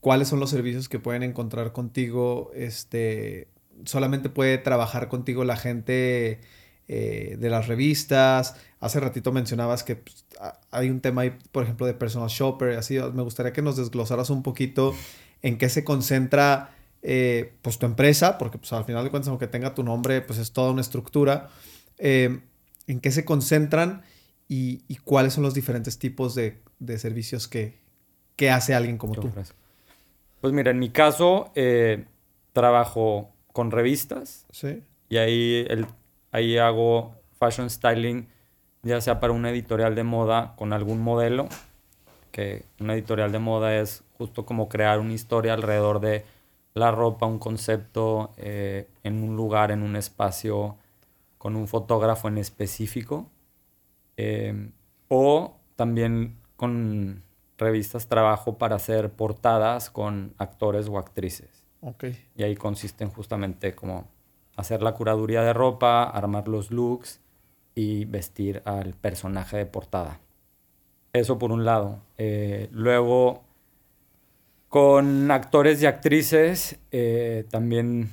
cuáles son los servicios que pueden encontrar contigo, este, solamente puede trabajar contigo la gente eh, de las revistas. Hace ratito mencionabas que pues, hay un tema ahí, por ejemplo, de personal shopper, así. Me gustaría que nos desglosaras un poquito en qué se concentra eh, pues tu empresa, porque pues al final de cuentas, aunque tenga tu nombre, pues es toda una estructura. En qué se concentran y, cuáles son los diferentes tipos de, servicios que, que, hace alguien como tú. Pues mira, en mi caso, trabajo con revistas. Sí. Y ahí el, Ahí hago fashion styling, ya sea para una editorial de moda con algún modelo, que una editorial de moda es justo como crear una historia alrededor de la ropa, un concepto eh, en un lugar, en un espacio, con un fotógrafo en específico. Eh, o también con revistas trabajo para hacer portadas con actores o actrices. Okay. Y ahí consisten justamente como hacer la curaduría de ropa, armar los looks y vestir al personaje de portada. Eso por un lado. Eh, luego, con actores y actrices, eh, también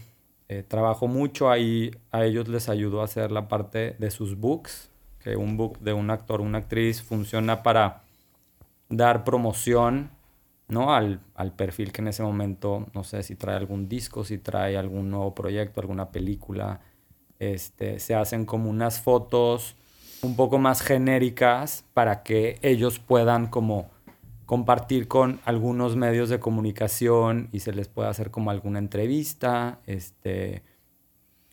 eh, trabajo mucho. Ahí a ellos les ayudo a hacer la parte de sus books, que un book de un actor una actriz funciona para dar promoción ¿no? Al, perfil que en ese momento, no sé si trae algún disco, si trae algún nuevo proyecto, alguna película. Este, se hacen como unas fotos un poco más genéricas para que ellos puedan como compartir con algunos medios de comunicación y se les pueda hacer como alguna entrevista, este,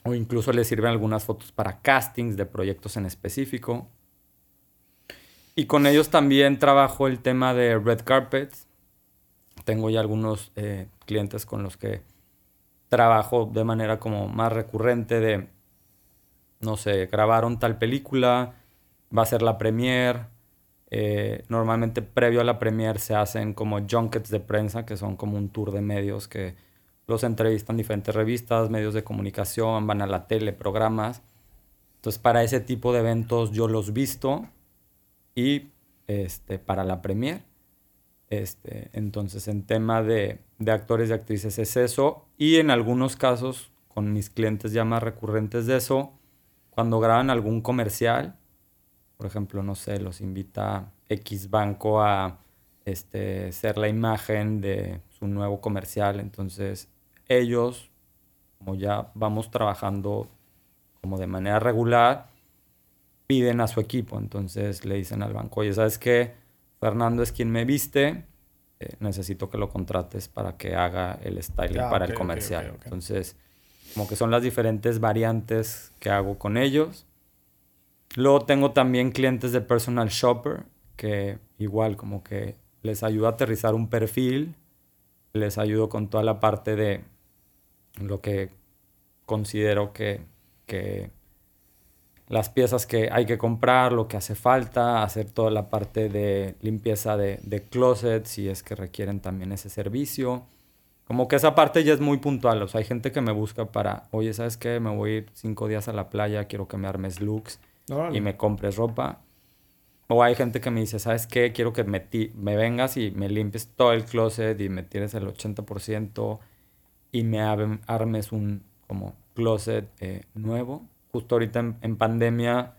o incluso les sirven algunas fotos para castings de proyectos en específico. Y con ellos también trabajo el tema de red carpets, tengo ya algunos eh, clientes con los que trabajo de manera como más recurrente de, no sé, grabaron tal película, va a ser la premiere. Eh, normalmente previo a la premiere se hacen como junkets de prensa, que son como un tour de medios que los entrevistan diferentes revistas, medios de comunicación, van a la tele, programas. Entonces para ese tipo de eventos yo los visto y este, para la premiere este, entonces, en tema de, actores y actrices es eso. Y en algunos casos, con mis clientes ya más recurrentes de eso, cuando graban algún comercial, por ejemplo, no sé, los invita X banco a este, ser la imagen de su nuevo comercial. Entonces, ellos, como ya vamos trabajando como de manera regular, piden a su equipo. Entonces le dicen al banco, oye, ¿sabes qué? Fernando es quien me viste, eh, necesito que lo contrates para que haga el styling ah, para el comercial. Entonces, como que son las diferentes variantes que hago con ellos. Luego tengo también clientes de personal shopper, que igual como que les ayudo a aterrizar un perfil, les ayudo con toda la parte de lo que considero que, que las piezas que hay que comprar, lo que hace falta, hacer toda la parte de limpieza de, de closet, si es que requieren también ese servicio. Como que esa parte ya es muy puntual. O sea, hay gente que me busca para, oye, ¿sabes qué? Me voy a ir cinco días a la playa, quiero que me armes looks y me compres ropa. O hay gente que me dice, ¿sabes qué? Quiero que me, me vengas y me limpies todo el closet y me tires el 80% y me armes un como closet eh, nuevo justo ahorita en, pandemia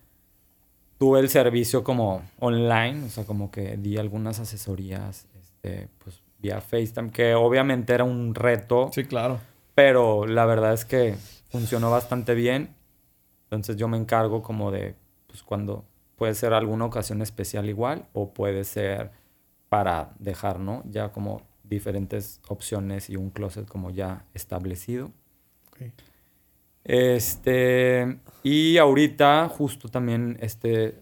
tuve el servicio como online, o sea, como que di algunas asesorías, este, pues vía FaceTime, que obviamente era un reto. Sí, claro. Pero la verdad es que funcionó bastante bien. Entonces yo me encargo como de, pues cuando puede ser alguna ocasión especial igual o puede ser para dejar, ¿no? Ya como diferentes opciones y un closet como ya establecido. Okay. Este, y ahorita justo también este,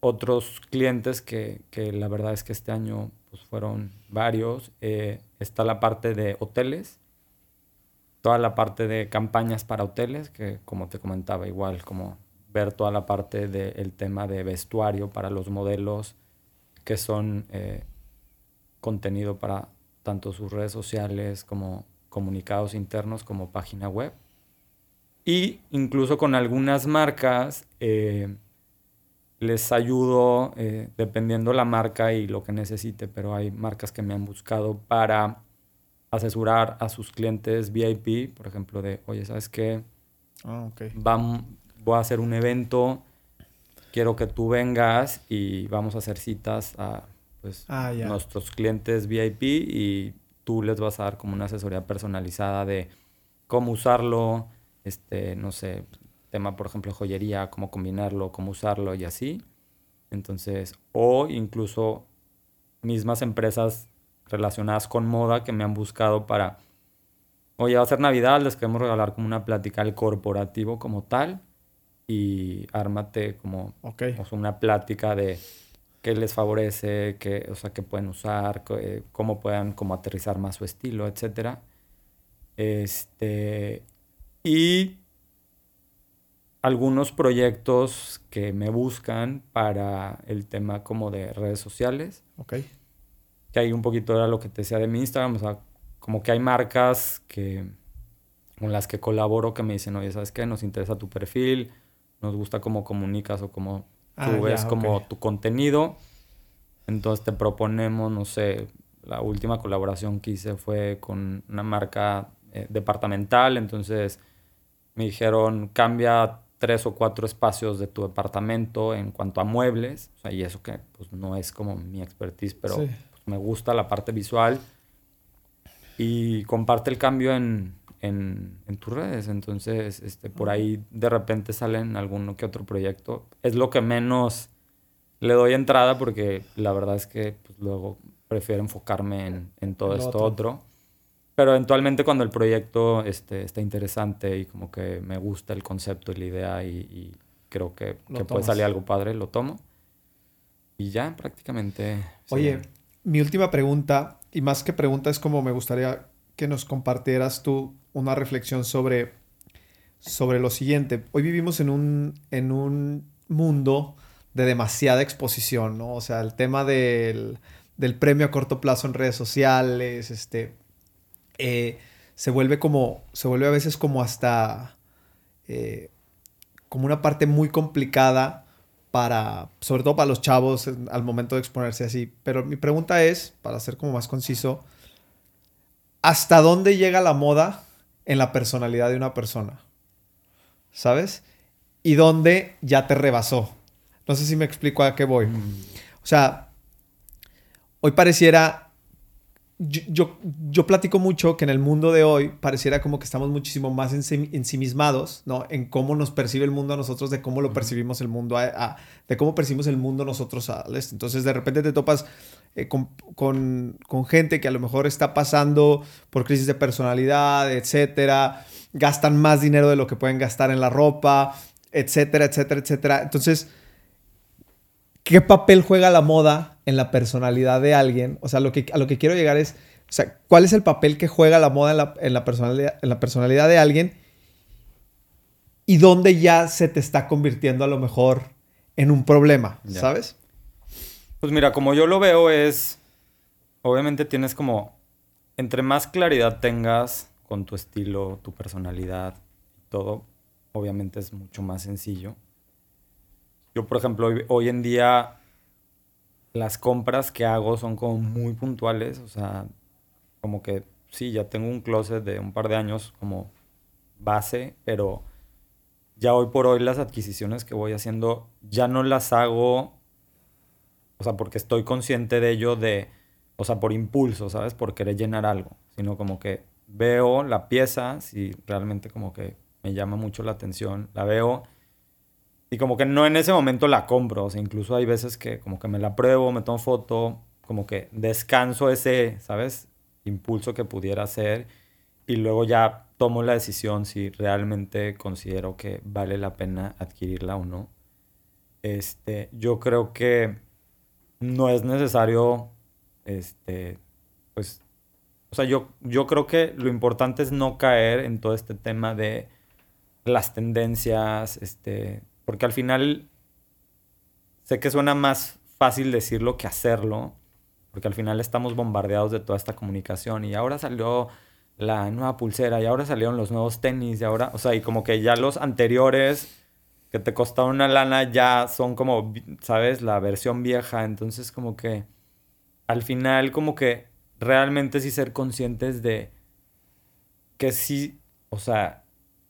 otros clientes que, que la verdad es que este año pues fueron varios. Eh, está la parte de hoteles, toda la parte de campañas para hoteles, que como te comentaba, igual como ver toda la parte del tema de vestuario para los modelos, que son eh, contenido para tanto sus redes sociales como comunicados internos como página web. Y incluso con algunas marcas eh, les ayudo eh, dependiendo la marca y lo que necesite, pero hay marcas que me han buscado para asesorar a sus clientes VIP, por ejemplo, de, oye, ¿sabes qué? Okay. voy a hacer un evento, quiero que tú vengas y vamos a hacer citas a pues, ah, nuestros clientes VIP y tú les vas a dar como una asesoría personalizada de cómo usarlo, este, no sé, tema, por ejemplo, joyería, cómo combinarlo, cómo usarlo y así. Entonces, o incluso mismas empresas relacionadas con moda que me han buscado para, oye, va a ser Navidad, les queremos regalar como una plática al corporativo como tal y ármate como una plática de qué les favorece, qué, o sea, qué pueden usar, eh, cómo puedan como aterrizar más su estilo, etcétera. Este, y algunos proyectos que me buscan para el tema como de redes sociales. Ok. Que hay un poquito era lo que te decía de mi Instagram, o sea, como que hay marcas que con las que colaboro que me dicen, oye, ¿sabes qué? Nos interesa tu perfil, nos gusta cómo comunicas o cómo tú ah, ves como tu contenido. Entonces te proponemos, no sé, la última colaboración que hice fue con una marca eh, departamental, entonces me dijeron, cambia tres o cuatro espacios de tu departamento en cuanto a muebles. O sea, y eso que pues, no es como mi expertise, pero pues, me gusta la parte visual. Y comparte el cambio en, en, en, tus redes. Entonces, este, por ahí de repente salen alguno que otro proyecto. Es lo que menos le doy entrada porque la verdad es que pues, luego prefiero enfocarme en, en todo esto otro. Pero eventualmente cuando el proyecto este, está interesante y como que me gusta el concepto y la idea y, creo que, puede salir algo padre, lo tomo. Y ya prácticamente... Oye, mi última pregunta, y más que pregunta, es como me gustaría que nos compartieras tú una reflexión sobre, sobre lo siguiente. Hoy vivimos en un, en un mundo de demasiada exposición, ¿no? O sea, el tema del, del premio a corto plazo en redes sociales, este eh, se vuelve como, se vuelve a veces como hasta, eh, como una parte muy complicada para, sobre todo para los chavos al momento de exponerse así. Pero mi pregunta es, para ser como más conciso, ¿hasta dónde llega la moda en la personalidad de una persona? ¿Sabes? Y dónde ya te rebasó. No sé si me explico a qué voy. Mm. O sea, hoy pareciera yo, yo, platico mucho que en el mundo de hoy pareciera como que estamos muchísimo más ensimismados, ¿no? En cómo nos percibe el mundo a nosotros, de cómo lo percibimos el mundo, a, de cómo percibimos el mundo nosotros a este. Entonces de repente te topas eh, con, con, con, gente que a lo mejor está pasando por crisis de personalidad, etcétera, gastan más dinero de lo que pueden gastar en la ropa, etcétera, etcétera, etcétera. Entonces, ¿qué papel juega la moda en la personalidad de alguien. O sea, lo que, a lo que quiero llegar es, o sea, ¿cuál es el papel que juega la moda en la, personalidad, en la personalidad de alguien? Y dónde ya se te está convirtiendo a lo mejor en un problema, ¿sabes? Pues mira, como yo lo veo es, obviamente tienes como, entre más claridad tengas con tu estilo, tu personalidad, todo, obviamente es mucho más sencillo. Yo, por ejemplo, hoy en día las compras que hago son como muy puntuales, o sea, como que sí, ya tengo un closet de un par de años como base, pero ya hoy por hoy las adquisiciones que voy haciendo ya no las hago, o sea, porque estoy consciente de ello de, o sea, por impulso, ¿sabes? Por querer llenar algo, sino como que veo la pieza, si realmente como que me llama mucho la atención, la veo y como que no en ese momento la compro, o sea, incluso hay veces que como que me la pruebo, me tomo foto, como que descanso ese, ¿sabes? Impulso que pudiera ser y luego ya tomo la decisión si realmente considero que vale la pena adquirirla o no. Este, yo creo que no es necesario, este, pues, o sea, yo, yo creo que lo importante es no caer en todo este tema de las tendencias, este, porque al final sé que suena más fácil decirlo que hacerlo, porque al final estamos bombardeados de toda esta comunicación y ahora salió la nueva pulsera y ahora salieron los nuevos tenis y ahora, o sea, y como que ya los anteriores que te costaron una lana ya son como, ¿sabes? La versión vieja, entonces como que al final como que realmente sí ser conscientes de que sí, o sea,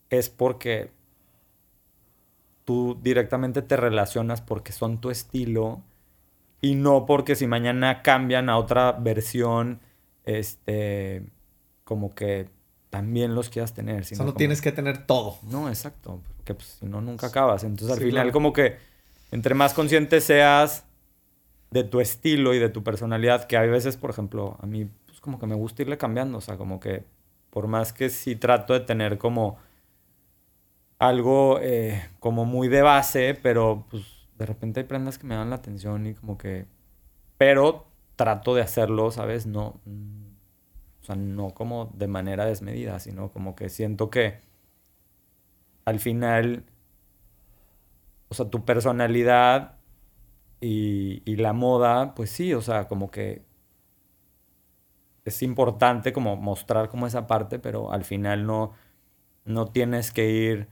es porque tú directamente te relacionas porque son tu estilo y no porque si mañana cambian a otra versión, este, como que también los quieras tener. Sino o tienes que tener todo. No, exacto, porque pues, si no, nunca acabas. Entonces al final como que entre más consciente seas de tu estilo y de tu personalidad, que hay veces, por ejemplo, a mí pues como que me gusta irle cambiando, o sea, como que por más que sí trato de tener como algo eh, como muy de base, pero pues de repente hay prendas que me dan la atención y como que... Pero trato de hacerlo, ¿sabes? No... O sea, no como de manera desmedida, sino como que siento que al final, o sea, tu personalidad y, y la moda, pues sí, o sea, como que es importante como mostrar como esa parte, pero al final no, no tienes que ir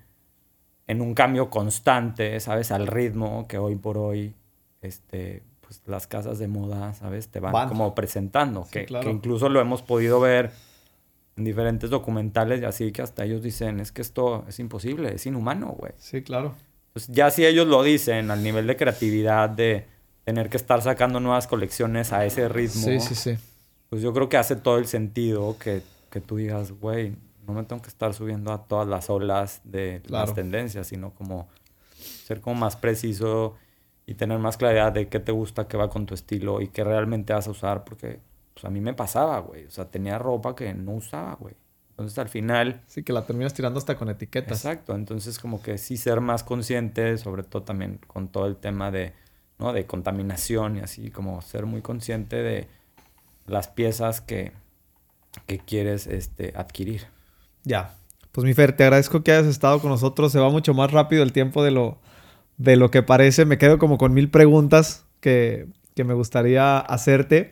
en un cambio constante, ¿sabes? Al ritmo que hoy por hoy, este, pues las casas de moda, ¿sabes? Te van, como presentando. que, que, incluso lo hemos podido ver en diferentes documentales y así que hasta ellos dicen, es que esto es imposible, es inhumano, güey. Sí, claro. Pues ya si ellos lo dicen al nivel de creatividad, de tener que estar sacando nuevas colecciones a ese ritmo. Sí, sí, sí. Pues yo creo que hace todo el sentido que, que tú digas, güey, no me tengo que estar subiendo a todas las olas de las tendencias, sino como ser como más preciso y tener más claridad de qué te gusta, qué va con tu estilo y qué realmente vas a usar, porque pues, a mí me pasaba, güey. O sea, tenía ropa que no usaba, güey. Entonces al final... Sí, que la terminas tirando hasta con etiquetas. Exacto, entonces como que sí ser más consciente, sobre todo también con todo el tema de, ¿no? de contaminación y así, como ser muy consciente de las piezas que, que quieres este, adquirir. Ya. Pues mi Fer, te agradezco que hayas estado con nosotros. Se va mucho más rápido el tiempo de lo, de lo que parece. Me quedo como con mil preguntas que, que me gustaría hacerte.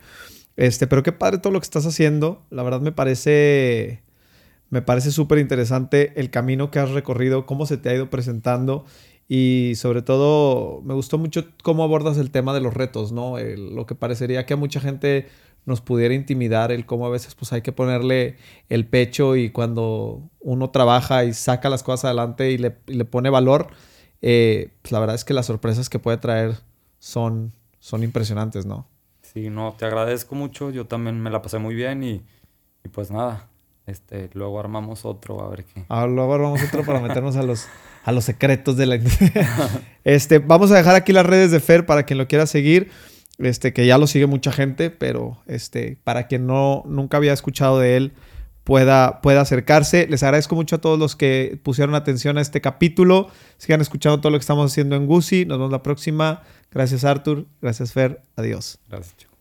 Este, pero qué padre todo lo que estás haciendo. La verdad me parece me parece súper interesante el camino que has recorrido, cómo se te ha ido presentando y sobre todo me gustó mucho cómo abordas el tema de los retos, ¿no? lo que parecería que a mucha gente nos pudiera intimidar el cómo a veces pues hay que ponerle el pecho y cuando uno trabaja y saca las cosas adelante y le, pone valor, eh, pues la verdad es que las sorpresas que puede traer son, son impresionantes, ¿no? Sí, no, te agradezco mucho, yo también me la pasé muy bien y, y pues nada, este, luego armamos otro a ver qué. Ah, luego armamos otro para meternos a los, a los secretos de la este, vamos a dejar aquí las redes de Fer para quien lo quiera seguir este, que ya lo sigue mucha gente, pero este, para quien no, nunca había escuchado de él, pueda, pueda acercarse. Les agradezco mucho a todos los que pusieron atención a este capítulo. Sigan escuchando todo lo que estamos haciendo en Gucci. Nos vemos la próxima. Gracias, Arthur. Gracias, Fer. Adiós. Gracias,